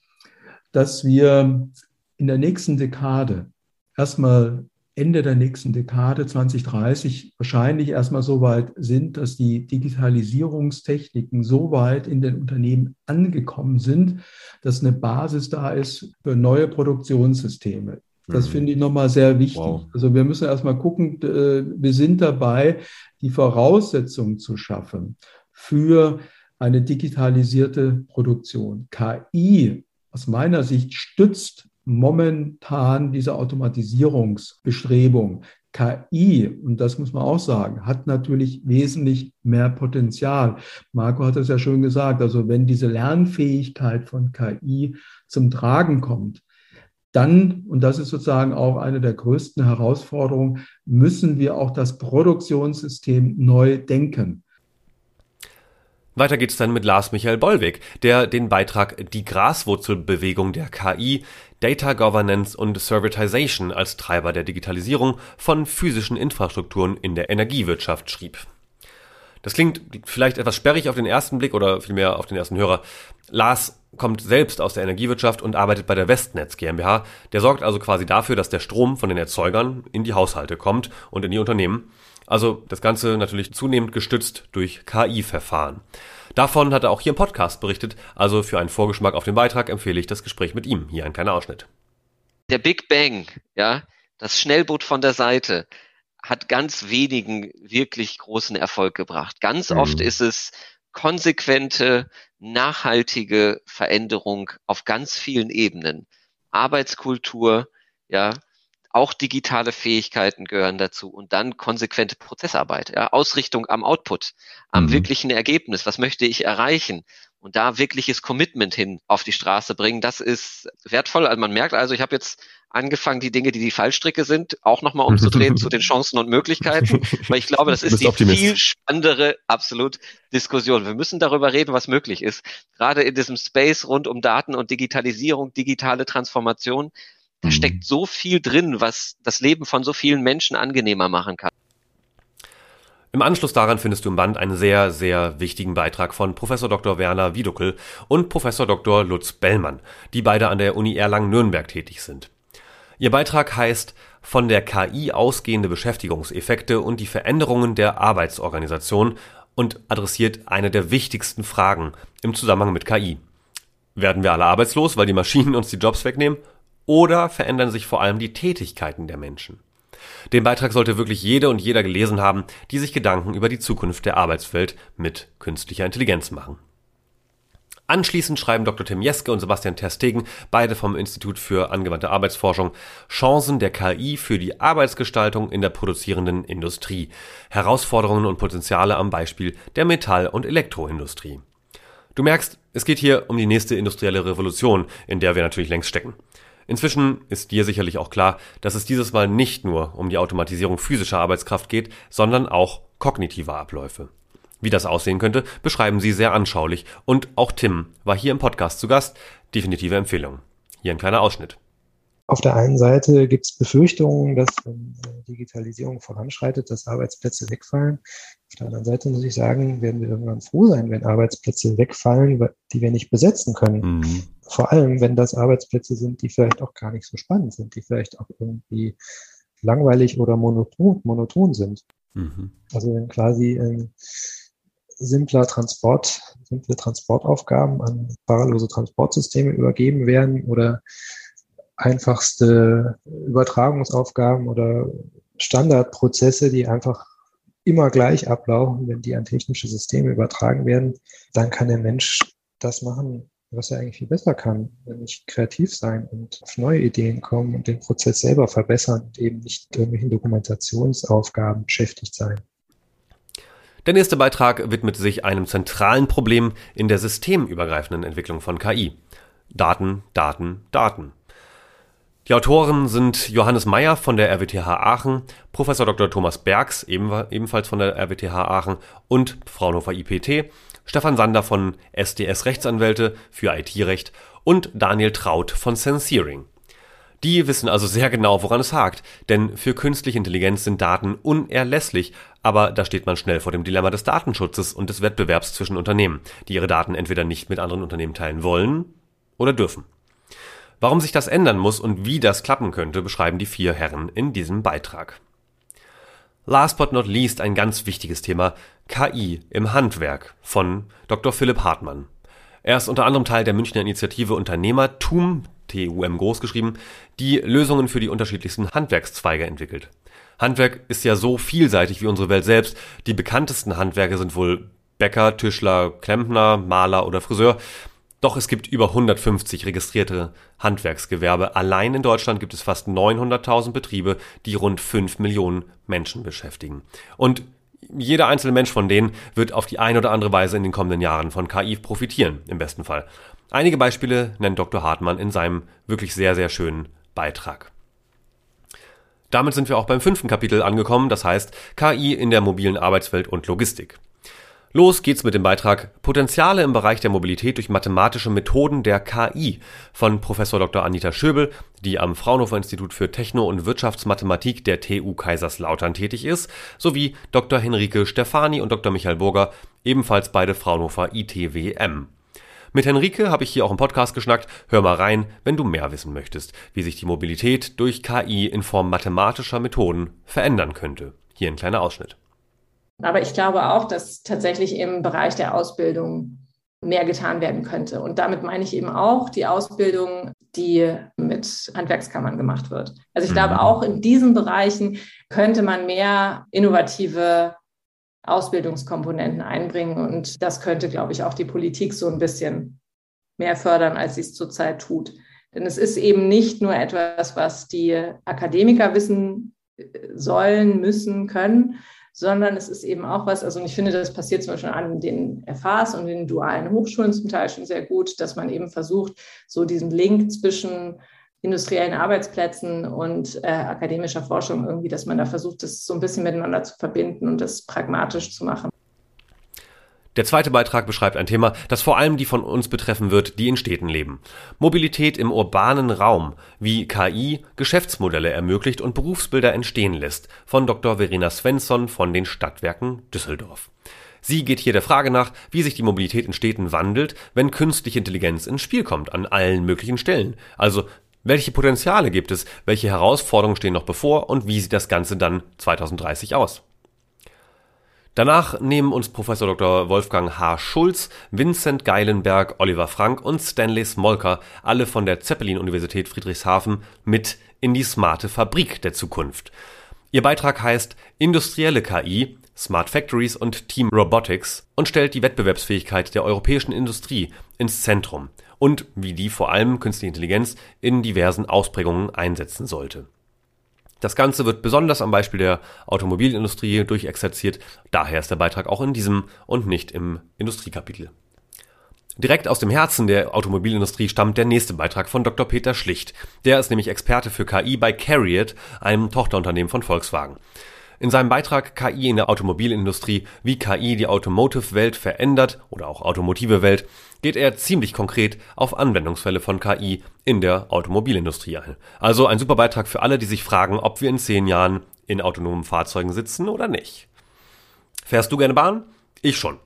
dass wir in der nächsten Dekade erstmal Ende der nächsten Dekade 2030 wahrscheinlich erstmal so weit sind, dass die Digitalisierungstechniken so weit in den Unternehmen angekommen sind, dass eine Basis da ist für neue Produktionssysteme. Das mhm. finde ich nochmal sehr wichtig. Wow. Also wir müssen erstmal gucken, äh, wir sind dabei, die Voraussetzungen zu schaffen für eine digitalisierte Produktion. KI aus meiner Sicht stützt momentan diese Automatisierungsbestrebung. KI, und das muss man auch sagen, hat natürlich wesentlich mehr Potenzial. Marco hat es ja schon gesagt, also wenn diese Lernfähigkeit von KI zum Tragen kommt, dann, und das ist sozusagen auch eine der größten Herausforderungen, müssen wir auch das Produktionssystem neu denken. Weiter geht es dann mit Lars Michael Bollweg, der den Beitrag Die Graswurzelbewegung der KI, Data Governance und Servitization als Treiber der Digitalisierung von physischen Infrastrukturen in der Energiewirtschaft schrieb. Das klingt vielleicht etwas sperrig auf den ersten Blick oder vielmehr auf den ersten Hörer. Lars kommt selbst aus der Energiewirtschaft und arbeitet bei der Westnetz GmbH. Der sorgt also quasi dafür, dass der Strom von den Erzeugern in die Haushalte kommt und in die Unternehmen. Also das Ganze natürlich zunehmend gestützt durch KI-Verfahren. Davon hat er auch hier im Podcast berichtet, also für einen Vorgeschmack auf den Beitrag empfehle ich das Gespräch mit ihm. Hier ein kleiner Ausschnitt. Der Big Bang, ja, das Schnellboot von der Seite, hat ganz wenigen wirklich großen Erfolg gebracht. Ganz mhm. oft ist es konsequente, nachhaltige Veränderung auf ganz vielen Ebenen. Arbeitskultur, ja, auch digitale Fähigkeiten gehören dazu und dann konsequente Prozessarbeit, ja, Ausrichtung am Output, am mhm. wirklichen Ergebnis. Was möchte ich erreichen? Und da wirkliches Commitment hin auf die Straße bringen, das ist wertvoll. Also man merkt also, ich habe jetzt angefangen, die Dinge, die die Fallstricke sind, auch nochmal umzudrehen zu den Chancen und Möglichkeiten, weil ich glaube, das ist die Optimist. viel spannendere, absolut Diskussion. Wir müssen darüber reden, was möglich ist. Gerade in diesem Space rund um Daten und Digitalisierung, digitale Transformation, da mhm. steckt so viel drin, was das Leben von so vielen Menschen angenehmer machen kann. Im Anschluss daran findest du im Band einen sehr, sehr wichtigen Beitrag von Professor Dr. Werner Wieduckel und Professor Dr. Lutz Bellmann, die beide an der Uni Erlangen-Nürnberg tätig sind. Ihr Beitrag heißt Von der KI ausgehende Beschäftigungseffekte und die Veränderungen der Arbeitsorganisation und adressiert eine der wichtigsten Fragen im Zusammenhang mit KI. Werden wir alle arbeitslos, weil die Maschinen uns die Jobs wegnehmen? Oder verändern sich vor allem die Tätigkeiten der Menschen? Den Beitrag sollte wirklich jede und jeder gelesen haben, die sich Gedanken über die Zukunft der Arbeitswelt mit künstlicher Intelligenz machen. Anschließend schreiben Dr. Tim Jeske und Sebastian Terstegen, beide vom Institut für angewandte Arbeitsforschung, Chancen der KI für die Arbeitsgestaltung in der produzierenden Industrie. Herausforderungen und Potenziale am Beispiel der Metall- und Elektroindustrie. Du merkst, es geht hier um die nächste industrielle Revolution, in der wir natürlich längst stecken. Inzwischen ist dir sicherlich auch klar, dass es dieses Mal nicht nur um die Automatisierung physischer Arbeitskraft geht, sondern auch kognitiver Abläufe. Wie das aussehen könnte, beschreiben sie sehr anschaulich und auch Tim war hier im Podcast zu Gast. Definitive Empfehlung. Hier ein kleiner Ausschnitt. Auf der einen Seite gibt es Befürchtungen, dass wenn Digitalisierung voranschreitet, dass Arbeitsplätze wegfallen. Auf der anderen Seite muss ich sagen, werden wir irgendwann froh sein, wenn Arbeitsplätze wegfallen, die wir nicht besetzen können. Mhm. Vor allem, wenn das Arbeitsplätze sind, die vielleicht auch gar nicht so spannend sind, die vielleicht auch irgendwie langweilig oder monoton, monoton sind. Mhm. Also wenn quasi ähm, simpler Transport, simple Transportaufgaben an fahrerlose Transportsysteme übergeben werden oder einfachste Übertragungsaufgaben oder Standardprozesse, die einfach immer gleich ablaufen, wenn die an technische Systeme übertragen werden, dann kann der Mensch das machen, was er eigentlich viel besser kann, nämlich kreativ sein und auf neue Ideen kommen und den Prozess selber verbessern und eben nicht irgendwelchen Dokumentationsaufgaben beschäftigt sein. Der nächste Beitrag widmet sich einem zentralen Problem in der systemübergreifenden Entwicklung von KI. Daten, Daten, Daten. Die Autoren sind Johannes Meyer von der RWTH Aachen, Professor Dr. Thomas Bergs, ebenfalls von der RWTH Aachen und Fraunhofer IPT, Stefan Sander von SDS Rechtsanwälte für IT-Recht und Daniel Traut von Senseering. Die wissen also sehr genau, woran es hakt, denn für künstliche Intelligenz sind Daten unerlässlich, aber da steht man schnell vor dem Dilemma des Datenschutzes und des Wettbewerbs zwischen Unternehmen, die ihre Daten entweder nicht mit anderen Unternehmen teilen wollen oder dürfen. Warum sich das ändern muss und wie das klappen könnte, beschreiben die vier Herren in diesem Beitrag. Last but not least ein ganz wichtiges Thema, KI im Handwerk von Dr. Philipp Hartmann. Er ist unter anderem Teil der Münchner Initiative Unternehmertum, TUM groß geschrieben, die Lösungen für die unterschiedlichsten Handwerkszweige entwickelt. Handwerk ist ja so vielseitig wie unsere Welt selbst. Die bekanntesten Handwerke sind wohl Bäcker, Tischler, Klempner, Maler oder Friseur. Doch es gibt über 150 registrierte Handwerksgewerbe. Allein in Deutschland gibt es fast 900.000 Betriebe, die rund 5 Millionen Menschen beschäftigen. Und jeder einzelne Mensch von denen wird auf die eine oder andere Weise in den kommenden Jahren von KI profitieren, im besten Fall. Einige Beispiele nennt Dr. Hartmann in seinem wirklich sehr, sehr schönen Beitrag. Damit sind wir auch beim fünften Kapitel angekommen, das heißt KI in der mobilen Arbeitswelt und Logistik. Los geht's mit dem Beitrag Potenziale im Bereich der Mobilität durch mathematische Methoden der KI von Professor Dr. Anita Schöbel, die am Fraunhofer Institut für Techno- und Wirtschaftsmathematik der TU Kaiserslautern tätig ist, sowie Dr. Henrike Stefani und Dr. Michael Burger, ebenfalls beide Fraunhofer ITWM. Mit Henrike habe ich hier auch im Podcast geschnackt. Hör mal rein, wenn du mehr wissen möchtest, wie sich die Mobilität durch KI in Form mathematischer Methoden verändern könnte. Hier ein kleiner Ausschnitt. Aber ich glaube auch, dass tatsächlich im Bereich der Ausbildung mehr getan werden könnte. Und damit meine ich eben auch die Ausbildung, die mit Handwerkskammern gemacht wird. Also ich glaube, mhm. auch in diesen Bereichen könnte man mehr innovative Ausbildungskomponenten einbringen. Und das könnte, glaube ich, auch die Politik so ein bisschen mehr fördern, als sie es zurzeit tut. Denn es ist eben nicht nur etwas, was die Akademiker wissen sollen, müssen, können, sondern es ist eben auch was, also ich finde, das passiert zum Beispiel an den FHs und den dualen Hochschulen zum Teil schon sehr gut, dass man eben versucht, so diesen Link zwischen industriellen Arbeitsplätzen und äh, akademischer Forschung irgendwie, dass man da versucht, das so ein bisschen miteinander zu verbinden und das pragmatisch zu machen. Der zweite Beitrag beschreibt ein Thema, das vor allem die von uns betreffen wird, die in Städten leben. Mobilität im urbanen Raum, wie KI Geschäftsmodelle ermöglicht und Berufsbilder entstehen lässt, von Dr. Verena Svensson von den Stadtwerken Düsseldorf. Sie geht hier der Frage nach, wie sich die Mobilität in Städten wandelt, wenn künstliche Intelligenz ins Spiel kommt, an allen möglichen Stellen. Also, welche Potenziale gibt es, welche Herausforderungen stehen noch bevor und wie sieht das Ganze dann 2030 aus? Danach nehmen uns Professor Dr. Wolfgang H. Schulz, Vincent Geilenberg, Oliver Frank und Stanley Smolker, alle von der Zeppelin-Universität Friedrichshafen, mit in die smarte Fabrik der Zukunft. Ihr Beitrag heißt Industrielle KI, Smart Factories und Team Robotics und stellt die Wettbewerbsfähigkeit der europäischen Industrie ins Zentrum und wie die vor allem künstliche Intelligenz in diversen Ausprägungen einsetzen sollte. Das Ganze wird besonders am Beispiel der Automobilindustrie durchexerziert, daher ist der Beitrag auch in diesem und nicht im Industriekapitel. Direkt aus dem Herzen der Automobilindustrie stammt der nächste Beitrag von Dr. Peter Schlicht. Der ist nämlich Experte für KI bei Carriot, einem Tochterunternehmen von Volkswagen. In seinem Beitrag KI in der Automobilindustrie, wie KI die Automotive-Welt verändert oder auch automotive Welt, geht er ziemlich konkret auf Anwendungsfälle von KI in der Automobilindustrie ein. Also ein super Beitrag für alle, die sich fragen, ob wir in zehn Jahren in autonomen Fahrzeugen sitzen oder nicht. Fährst du gerne Bahn? Ich schon.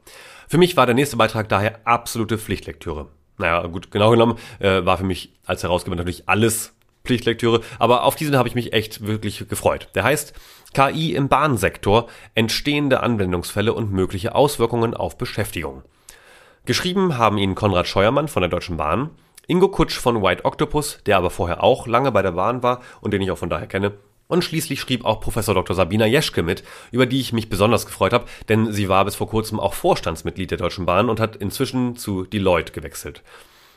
Für mich war der nächste Beitrag daher absolute Pflichtlektüre. Naja, gut, genau genommen äh, war für mich als Herausgeber natürlich alles Pflichtlektüre, aber auf diesen habe ich mich echt wirklich gefreut. Der heißt KI im Bahnsektor, entstehende Anwendungsfälle und mögliche Auswirkungen auf Beschäftigung. Geschrieben haben ihn Konrad Scheuermann von der Deutschen Bahn, Ingo Kutsch von White Octopus, der aber vorher auch lange bei der Bahn war und den ich auch von daher kenne, und schließlich schrieb auch Professor Dr. Sabina Jeschke mit, über die ich mich besonders gefreut habe, denn sie war bis vor kurzem auch Vorstandsmitglied der Deutschen Bahn und hat inzwischen zu Deloitte gewechselt.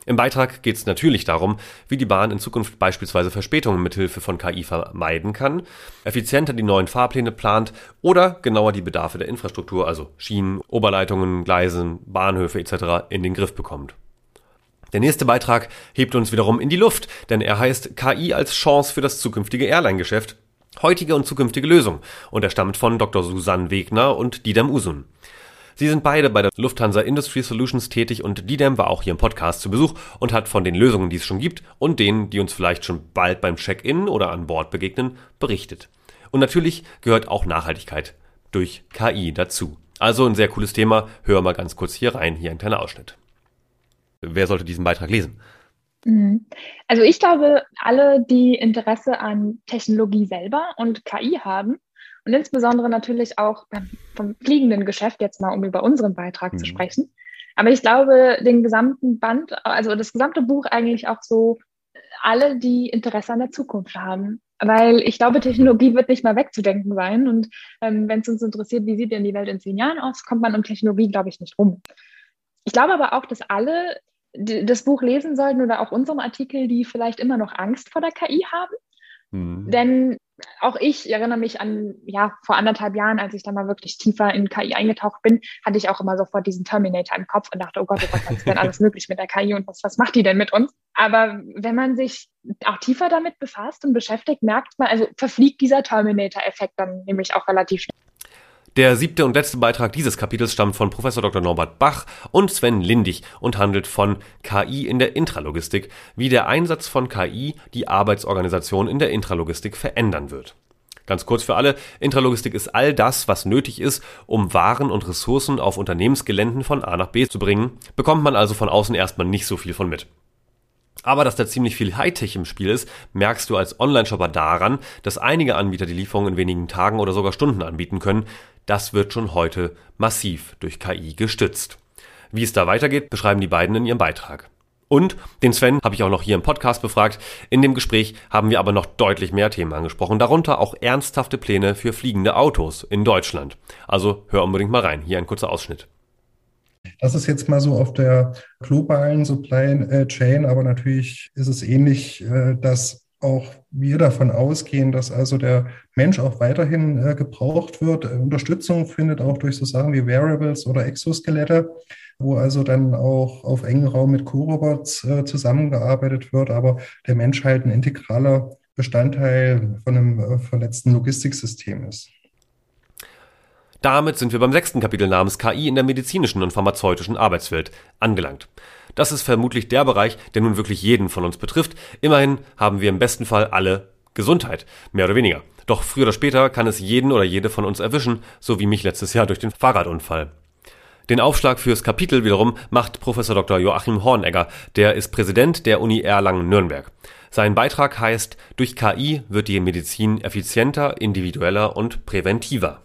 Im Beitrag geht es natürlich darum, wie die Bahn in Zukunft beispielsweise Verspätungen mithilfe von KI vermeiden kann, effizienter die neuen Fahrpläne plant oder genauer die Bedarfe der Infrastruktur, also Schienen, Oberleitungen, Gleisen, Bahnhöfe etc. in den Griff bekommt. Der nächste Beitrag hebt uns wiederum in die Luft, denn er heißt KI als Chance für das zukünftige Airline-Geschäft. Heutige und zukünftige Lösung und er stammt von Dr. Susanne Wegner und Didem Usun. Sie sind beide bei der Lufthansa Industry Solutions tätig und Didem war auch hier im Podcast zu Besuch und hat von den Lösungen, die es schon gibt und denen, die uns vielleicht schon bald beim Check-in oder an Bord begegnen, berichtet. Und natürlich gehört auch Nachhaltigkeit durch KI dazu. Also ein sehr cooles Thema. Hör mal ganz kurz hier rein. Hier ein kleiner Ausschnitt. Wer sollte diesen Beitrag lesen? Mhm. Also ich glaube, alle, die Interesse an Technologie selber und KI haben, und insbesondere natürlich auch vom fliegenden Geschäft, jetzt mal um über unseren Beitrag mhm. zu sprechen. Aber ich glaube, den gesamten Band, also das gesamte Buch eigentlich auch so, alle, die Interesse an der Zukunft haben. Weil ich glaube, Technologie wird nicht mal wegzudenken sein. Und ähm, wenn es uns interessiert, wie sieht denn die Welt in zehn Jahren aus, kommt man um Technologie, glaube ich, nicht rum. Ich glaube aber auch, dass alle das Buch lesen sollten oder auch unseren Artikel, die vielleicht immer noch Angst vor der KI haben. Mhm. Denn auch ich erinnere mich an, ja, vor anderthalb Jahren, als ich da mal wirklich tiefer in KI eingetaucht bin, hatte ich auch immer sofort diesen Terminator im Kopf und dachte, oh Gott, oh Gott, was ist denn alles möglich mit der KI und was, was macht die denn mit uns? Aber wenn man sich auch tiefer damit befasst und beschäftigt, merkt man, also verfliegt dieser Terminator-Effekt dann nämlich auch relativ schnell. Der siebte und letzte Beitrag dieses Kapitels stammt von Professor Dr. Norbert Bach und Sven Lindig und handelt von KI in der Intralogistik, wie der Einsatz von KI die Arbeitsorganisation in der Intralogistik verändern wird. Ganz kurz für alle, Intralogistik ist all das, was nötig ist, um Waren und Ressourcen auf Unternehmensgeländen von A nach B zu bringen, bekommt man also von außen erstmal nicht so viel von mit. Aber dass da ziemlich viel Hightech im Spiel ist, merkst du als Online-Shopper daran, dass einige Anbieter die Lieferung in wenigen Tagen oder sogar Stunden anbieten können. Das wird schon heute massiv durch KI gestützt. Wie es da weitergeht, beschreiben die beiden in ihrem Beitrag. Und den Sven habe ich auch noch hier im Podcast befragt. In dem Gespräch haben wir aber noch deutlich mehr Themen angesprochen, darunter auch ernsthafte Pläne für fliegende Autos in Deutschland. Also hör unbedingt mal rein. Hier ein kurzer Ausschnitt. Das ist jetzt mal so auf der globalen Supply äh, Chain, aber natürlich ist es ähnlich, äh, dass auch wir davon ausgehen, dass also der Mensch auch weiterhin äh, gebraucht wird. Unterstützung findet auch durch so Sachen wie Wearables oder Exoskelette, wo also dann auch auf engen Raum mit Co-Robots zusammengearbeitet wird, aber der Mensch halt ein integraler Bestandteil von einem vernetzten Logistiksystem ist. Damit sind wir beim sechsten Kapitel namens KI in der medizinischen und pharmazeutischen Arbeitswelt angelangt. Das ist vermutlich der Bereich, der nun wirklich jeden von uns betrifft. Immerhin haben wir im besten Fall alle Gesundheit, mehr oder weniger. Doch früher oder später kann es jeden oder jede von uns erwischen, so wie mich letztes Jahr durch den Fahrradunfall. Den Aufschlag fürs Kapitel wiederum macht Professor Dr. Joachim Hornegger, der ist Präsident der Uni Erlangen-Nürnberg. Sein Beitrag heißt, durch KI wird die Medizin effizienter, individueller und präventiver.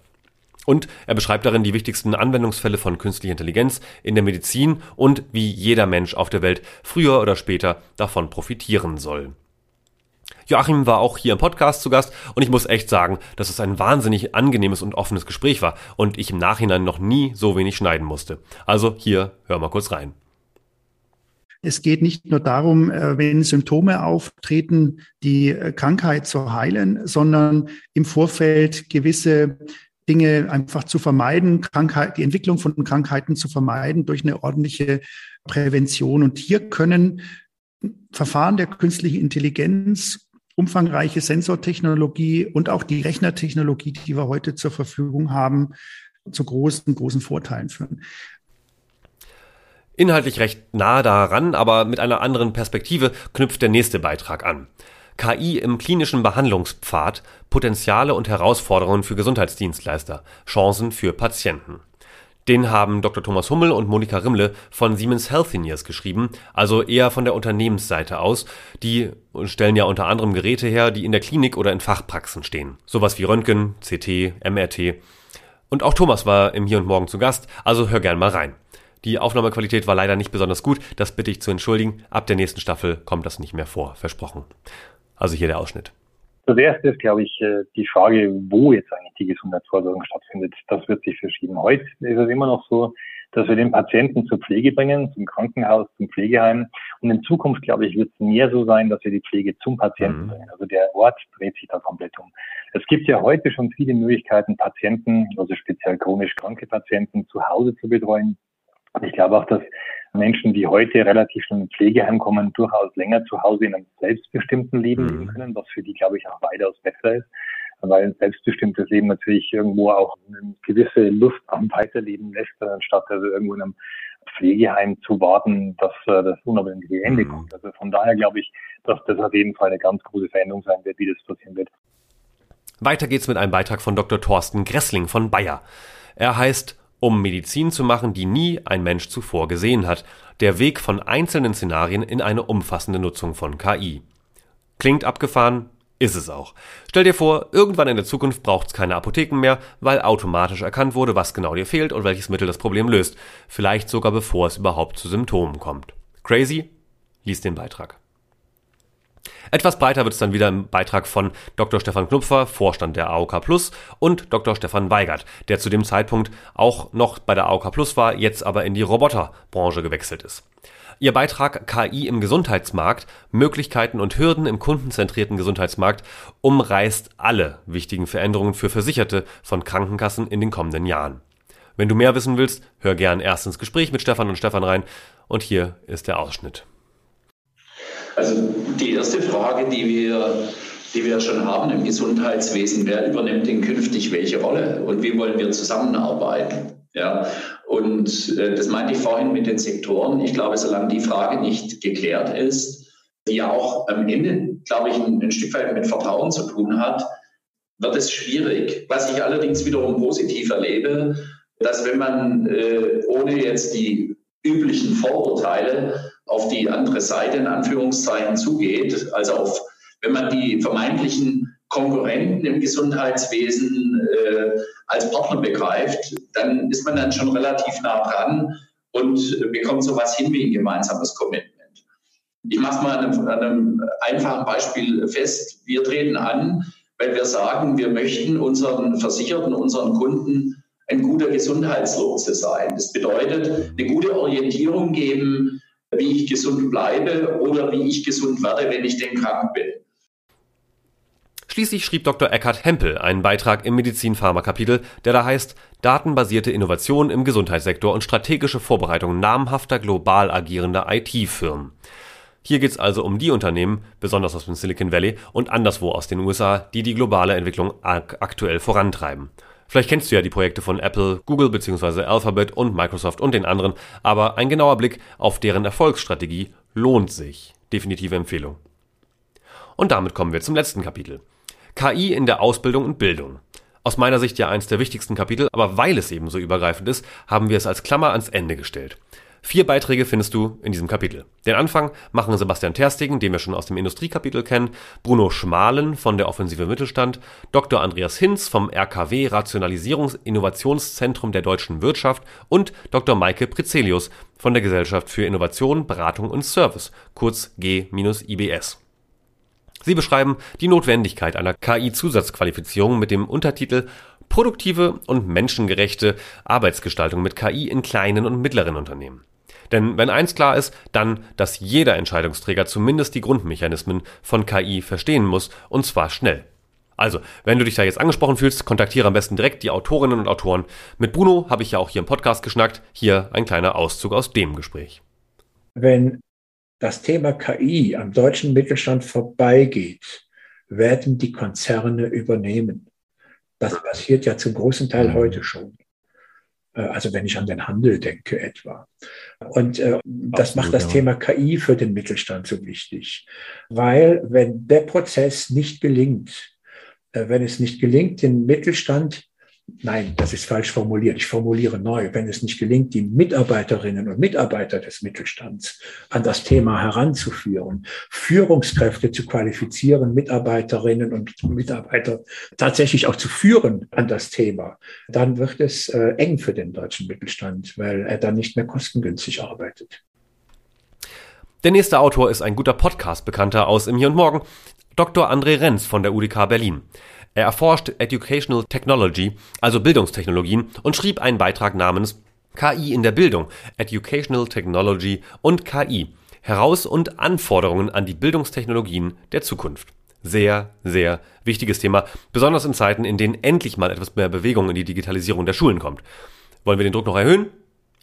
Und er beschreibt darin die wichtigsten Anwendungsfälle von künstlicher Intelligenz in der Medizin und wie jeder Mensch auf der Welt früher oder später davon profitieren soll. Joachim war auch hier im Podcast zu Gast und ich muss echt sagen, dass es ein wahnsinnig angenehmes und offenes Gespräch war und ich im Nachhinein noch nie so wenig schneiden musste. Also hier, hör mal kurz rein. Es geht nicht nur darum, äh, wenn Symptome auftreten, die äh, Krankheit zu heilen, sondern im Vorfeld gewisse Dinge einfach zu vermeiden, Krankheit, die Entwicklung von Krankheiten zu vermeiden durch eine ordentliche Prävention. Und hier können Verfahren der künstlichen Intelligenz, umfangreiche Sensortechnologie und auch die Rechnertechnologie, die wir heute zur Verfügung haben, zu großen, großen Vorteilen führen. Inhaltlich recht nah daran, aber mit einer anderen Perspektive knüpft der nächste Beitrag an. KI im klinischen Behandlungspfad, Potenziale und Herausforderungen für Gesundheitsdienstleister, Chancen für Patienten. Den haben Dr. Thomas Hummel und Monika Rimmle von Siemens Healthineers geschrieben, also eher von der Unternehmensseite aus. Die stellen ja unter anderem Geräte her, die in der Klinik oder in Fachpraxen stehen. Sowas wie Röntgen, CT, MRT. Und auch Thomas war im Hier und Morgen zu Gast, also hör gern mal rein. Die Aufnahmequalität war leider nicht besonders gut, das bitte ich zu entschuldigen. Ab der nächsten Staffel kommt das nicht mehr vor, versprochen. Also hier der Ausschnitt. Das erste ist, glaube ich, äh, die Frage, wo jetzt eigentlich die Gesundheitsversorgung stattfindet. Das wird sich verschieben. Heute ist es immer noch so, dass wir den Patienten zur Pflege bringen, zum Krankenhaus, zum Pflegeheim. Und in Zukunft, glaube ich, wird es mehr so sein, dass wir die Pflege zum Patienten mhm. bringen. Also der Ort dreht sich da komplett um. Es gibt ja heute schon viele Möglichkeiten, Patienten, also speziell chronisch kranke Patienten, zu Hause zu betreuen. Und ich glaube auch, dass Menschen, die heute relativ schon in Pflegeheim kommen, durchaus länger zu Hause in einem selbstbestimmten Leben leben mhm. können, was für die, glaube ich, auch weitaus besser ist, weil ein selbstbestimmtes Leben natürlich irgendwo auch eine gewisse Lust am Weiterleben lässt, anstatt also irgendwo in einem Pflegeheim zu warten, dass äh, das unabhängige Ende mhm. kommt. Also von daher glaube ich, dass das auf jeden Fall eine ganz große Veränderung sein wird, wie das passieren wird. Weiter geht's mit einem Beitrag von Dr. Thorsten Gressling von Bayer. Er heißt um Medizin zu machen, die nie ein Mensch zuvor gesehen hat. Der Weg von einzelnen Szenarien in eine umfassende Nutzung von KI. Klingt abgefahren, ist es auch. Stell dir vor, irgendwann in der Zukunft braucht es keine Apotheken mehr, weil automatisch erkannt wurde, was genau dir fehlt und welches Mittel das Problem löst. Vielleicht sogar bevor es überhaupt zu Symptomen kommt. Crazy? Lies den Beitrag. Etwas breiter wird es dann wieder im Beitrag von Dr. Stefan Knupfer, Vorstand der AOK Plus, und Dr. Stefan Weigert, der zu dem Zeitpunkt auch noch bei der AOK Plus war, jetzt aber in die Roboterbranche gewechselt ist. Ihr Beitrag KI im Gesundheitsmarkt, Möglichkeiten und Hürden im kundenzentrierten Gesundheitsmarkt umreißt alle wichtigen Veränderungen für Versicherte von Krankenkassen in den kommenden Jahren. Wenn du mehr wissen willst, hör gern erst ins Gespräch mit Stefan und Stefan rein und hier ist der Ausschnitt. Also die erste Frage, die wir, die wir schon haben im Gesundheitswesen, wer übernimmt denn künftig welche Rolle und wie wollen wir zusammenarbeiten? Ja, und äh, das meinte ich vorhin mit den Sektoren. Ich glaube, solange die Frage nicht geklärt ist, die ja auch am Ende, glaube ich, ein, ein Stück weit mit Vertrauen zu tun hat, wird es schwierig. Was ich allerdings wiederum positiv erlebe, dass wenn man äh, ohne jetzt die üblichen Vorurteile auf die andere Seite in Anführungszeichen zugeht, also auf, wenn man die vermeintlichen Konkurrenten im Gesundheitswesen äh, als Partner begreift, dann ist man dann schon relativ nah dran und bekommt sowas hin wie ein gemeinsames Commitment. Ich mache es mal an einem, an einem einfachen Beispiel fest. Wir treten an, weil wir sagen, wir möchten unseren Versicherten, unseren Kunden ein guter Gesundheitslotse sein. Das bedeutet, eine gute Orientierung geben, wie ich gesund bleibe oder wie ich gesund werde, wenn ich denn krank bin. Schließlich schrieb Dr. Eckhard Hempel einen Beitrag im Medizin-Pharma-Kapitel, der da heißt Datenbasierte Innovation im Gesundheitssektor und strategische Vorbereitung namhafter global agierender IT-Firmen. Hier geht es also um die Unternehmen, besonders aus dem Silicon Valley und anderswo aus den USA, die die globale Entwicklung aktuell vorantreiben. Vielleicht kennst du ja die Projekte von Apple, Google bzw. Alphabet und Microsoft und den anderen, aber ein genauer Blick auf deren Erfolgsstrategie lohnt sich. Definitive Empfehlung. Und damit kommen wir zum letzten Kapitel. KI in der Ausbildung und Bildung. Aus meiner Sicht ja eins der wichtigsten Kapitel, aber weil es eben so übergreifend ist, haben wir es als Klammer ans Ende gestellt. Vier Beiträge findest du in diesem Kapitel. Den Anfang machen Sebastian Terstigen, den wir schon aus dem Industriekapitel kennen, Bruno Schmalen von der Offensive Mittelstand, Dr. Andreas Hinz vom RKW Rationalisierungs-Innovationszentrum der deutschen Wirtschaft und Dr. Maike Prezelius von der Gesellschaft für Innovation, Beratung und Service, kurz G-IBS. Sie beschreiben die Notwendigkeit einer KI-Zusatzqualifizierung mit dem Untertitel Produktive und menschengerechte Arbeitsgestaltung mit KI in kleinen und mittleren Unternehmen. Denn wenn eins klar ist, dann, dass jeder Entscheidungsträger zumindest die Grundmechanismen von KI verstehen muss, und zwar schnell. Also, wenn du dich da jetzt angesprochen fühlst, kontaktiere am besten direkt die Autorinnen und Autoren. Mit Bruno habe ich ja auch hier im Podcast geschnackt. Hier ein kleiner Auszug aus dem Gespräch. Wenn das Thema KI am deutschen Mittelstand vorbeigeht, werden die Konzerne übernehmen. Das passiert ja zum großen Teil heute schon. Äh, also wenn ich an den Handel denke etwa. Und äh, das Absolut, macht das ja. Thema KI für den Mittelstand so wichtig. Weil wenn der Prozess nicht gelingt, äh, wenn es nicht gelingt, den Mittelstand Nein, das ist falsch formuliert. Ich formuliere neu. Wenn es nicht gelingt, die Mitarbeiterinnen und Mitarbeiter des Mittelstands an das Thema heranzuführen, Führungskräfte zu qualifizieren, Mitarbeiterinnen und Mitarbeiter tatsächlich auch zu führen an das Thema, dann wird es äh, eng für den deutschen Mittelstand, weil er dann nicht mehr kostengünstig arbeitet. Der nächste Autor ist ein guter Podcast-Bekannter aus Im Hier und Morgen, Dr. André Renz von der UDK Berlin. Er erforscht Educational Technology, also Bildungstechnologien, und schrieb einen Beitrag namens KI in der Bildung, Educational Technology und KI. Heraus- und Anforderungen an die Bildungstechnologien der Zukunft. Sehr, sehr wichtiges Thema, besonders in Zeiten, in denen endlich mal etwas mehr Bewegung in die Digitalisierung der Schulen kommt. Wollen wir den Druck noch erhöhen?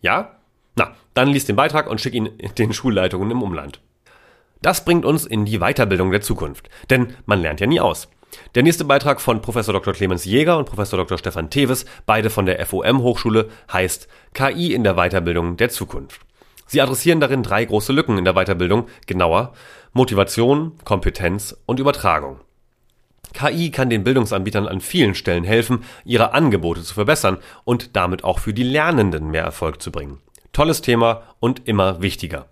Ja? Na, dann liest den Beitrag und schick ihn den Schulleitungen im Umland. Das bringt uns in die Weiterbildung der Zukunft, denn man lernt ja nie aus. Der nächste Beitrag von Professor Dr. Clemens Jäger und Professor Dr. Stefan Teves, beide von der FOM Hochschule, heißt KI in der Weiterbildung der Zukunft. Sie adressieren darin drei große Lücken in der Weiterbildung, genauer Motivation, Kompetenz und Übertragung. KI kann den Bildungsanbietern an vielen Stellen helfen, ihre Angebote zu verbessern und damit auch für die Lernenden mehr Erfolg zu bringen. Tolles Thema und immer wichtiger.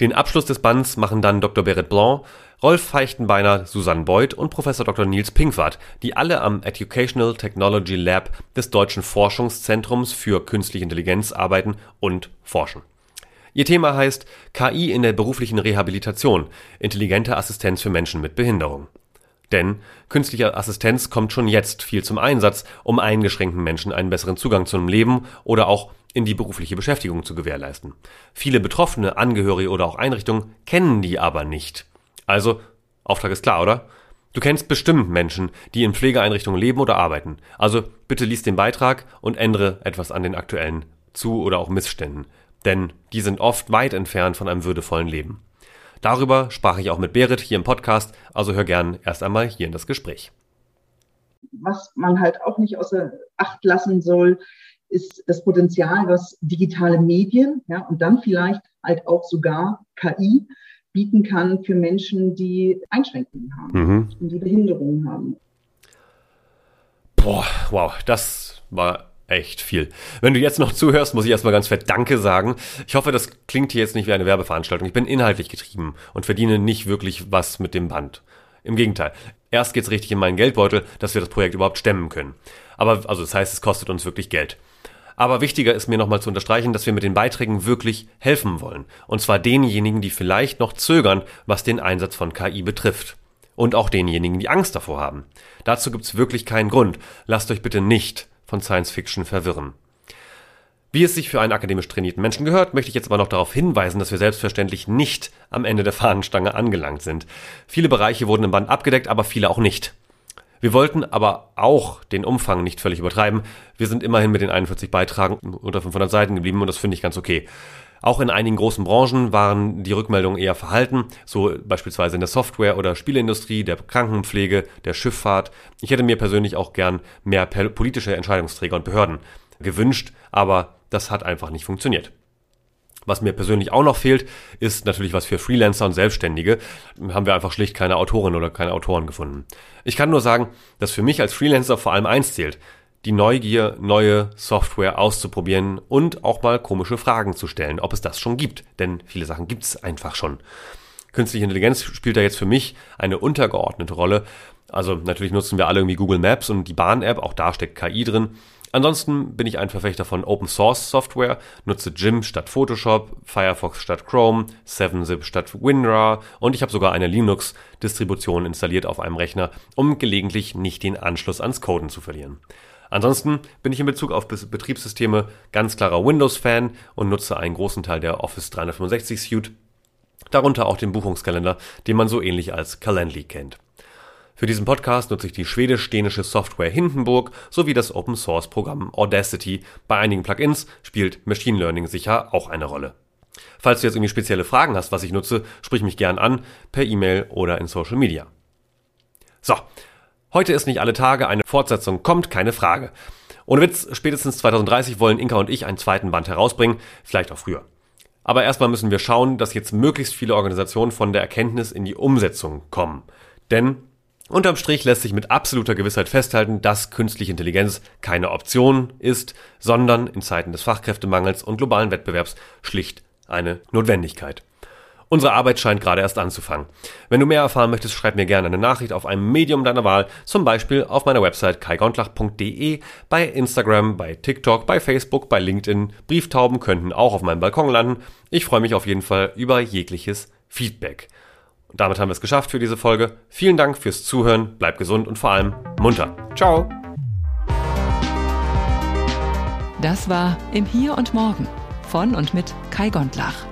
Den Abschluss des Bands machen dann Dr. Berit Blanc, Rolf Feichtenbeiner, Susanne Beuth und Professor Dr. Nils Pinkwart, die alle am Educational Technology Lab des Deutschen Forschungszentrums für Künstliche Intelligenz arbeiten und forschen. Ihr Thema heißt KI in der beruflichen Rehabilitation, intelligente Assistenz für Menschen mit Behinderung. Denn künstliche Assistenz kommt schon jetzt viel zum Einsatz, um eingeschränkten Menschen einen besseren Zugang zum Leben oder auch in die berufliche Beschäftigung zu gewährleisten. Viele Betroffene, Angehörige oder auch Einrichtungen kennen die aber nicht. Also, Auftrag ist klar, oder? Du kennst bestimmt Menschen, die in Pflegeeinrichtungen leben oder arbeiten. Also bitte lies den Beitrag und ändere etwas an den aktuellen Zu- oder auch Missständen. Denn die sind oft weit entfernt von einem würdevollen Leben. Darüber sprach ich auch mit Berit hier im Podcast, also hör gern erst einmal hier in das Gespräch. Was man halt auch nicht außer Acht lassen soll, ist das Potenzial, was digitale Medien ja, und dann vielleicht halt auch sogar KI bieten kann für Menschen, die Einschränkungen haben mhm. und die Behinderungen haben. Boah, wow, das war echt viel. Wenn du jetzt noch zuhörst, muss ich erstmal ganz fett Danke sagen. Ich hoffe, das klingt hier jetzt nicht wie eine Werbeveranstaltung. Ich bin inhaltlich getrieben und verdiene nicht wirklich was mit dem Band. Im Gegenteil. Erst geht's richtig in meinen Geldbeutel, dass wir das Projekt überhaupt stemmen können. Aber, also das heißt, es kostet uns wirklich Geld. Aber wichtiger ist mir nochmal zu unterstreichen, dass wir mit den Beiträgen wirklich helfen wollen. Und zwar denjenigen, die vielleicht noch zögern, was den Einsatz von KI betrifft. Und auch denjenigen, die Angst davor haben. Dazu gibt's wirklich keinen Grund. Lasst euch bitte nicht von Science Fiction verwirren. Wie es sich für einen akademisch trainierten Menschen gehört, möchte ich jetzt aber noch darauf hinweisen, dass wir selbstverständlich nicht am Ende der Fahnenstange angelangt sind. Viele Bereiche wurden im Band abgedeckt, aber viele auch nicht. Wir wollten aber auch den Umfang nicht völlig übertreiben. Wir sind immerhin mit den 41 Beitragen unter 500 Seiten geblieben und das finde ich ganz okay. Auch in einigen großen Branchen waren die Rückmeldungen eher verhalten, so beispielsweise in der Software- oder Spieleindustrie, der Krankenpflege, der Schifffahrt. Ich hätte mir persönlich auch gern mehr politische Entscheidungsträger und Behörden gewünscht, aber das hat einfach nicht funktioniert. Was mir persönlich auch noch fehlt, ist natürlich was für Freelancer und Selbstständige. Haben wir einfach schlicht keine Autorin oder keine Autoren gefunden. Ich kann nur sagen, dass für mich als Freelancer vor allem eins zählt. Die Neugier, neue Software auszuprobieren und auch mal komische Fragen zu stellen, ob es das schon gibt. Denn viele Sachen gibt es einfach schon. Künstliche Intelligenz spielt da jetzt für mich eine untergeordnete Rolle. Also natürlich nutzen wir alle irgendwie Google Maps und die Bahn-App, auch da steckt KI drin. Ansonsten bin ich ein Verfechter von Open Source Software, nutze Jim statt Photoshop, Firefox statt Chrome, 7-Zip statt WinRAR und ich habe sogar eine Linux-Distribution installiert auf einem Rechner, um gelegentlich nicht den Anschluss ans Coden zu verlieren. Ansonsten bin ich in Bezug auf Betriebssysteme ganz klarer Windows-Fan und nutze einen großen Teil der Office 365 Suite, darunter auch den Buchungskalender, den man so ähnlich als Calendly kennt. Für diesen Podcast nutze ich die schwedisch-dänische Software Hindenburg sowie das Open-Source-Programm Audacity. Bei einigen Plugins spielt Machine Learning sicher auch eine Rolle. Falls du jetzt irgendwie spezielle Fragen hast, was ich nutze, sprich mich gern an, per E-Mail oder in Social Media. So, heute ist nicht alle Tage, eine Fortsetzung kommt, keine Frage. Ohne Witz, spätestens 2030 wollen Inka und ich einen zweiten Band herausbringen, vielleicht auch früher. Aber erstmal müssen wir schauen, dass jetzt möglichst viele Organisationen von der Erkenntnis in die Umsetzung kommen. Denn Unterm Strich lässt sich mit absoluter Gewissheit festhalten, dass künstliche Intelligenz keine Option ist, sondern in Zeiten des Fachkräftemangels und globalen Wettbewerbs schlicht eine Notwendigkeit. Unsere Arbeit scheint gerade erst anzufangen. Wenn du mehr erfahren möchtest, schreib mir gerne eine Nachricht auf einem Medium deiner Wahl, zum Beispiel auf meiner Website kaigontlach.de, bei Instagram, bei TikTok, bei Facebook, bei LinkedIn. Brieftauben könnten auch auf meinem Balkon landen. Ich freue mich auf jeden Fall über jegliches Feedback. Und damit haben wir es geschafft für diese Folge. Vielen Dank fürs Zuhören, bleibt gesund und vor allem munter. Ciao! Das war Im Hier und Morgen von und mit Kai Gondlach.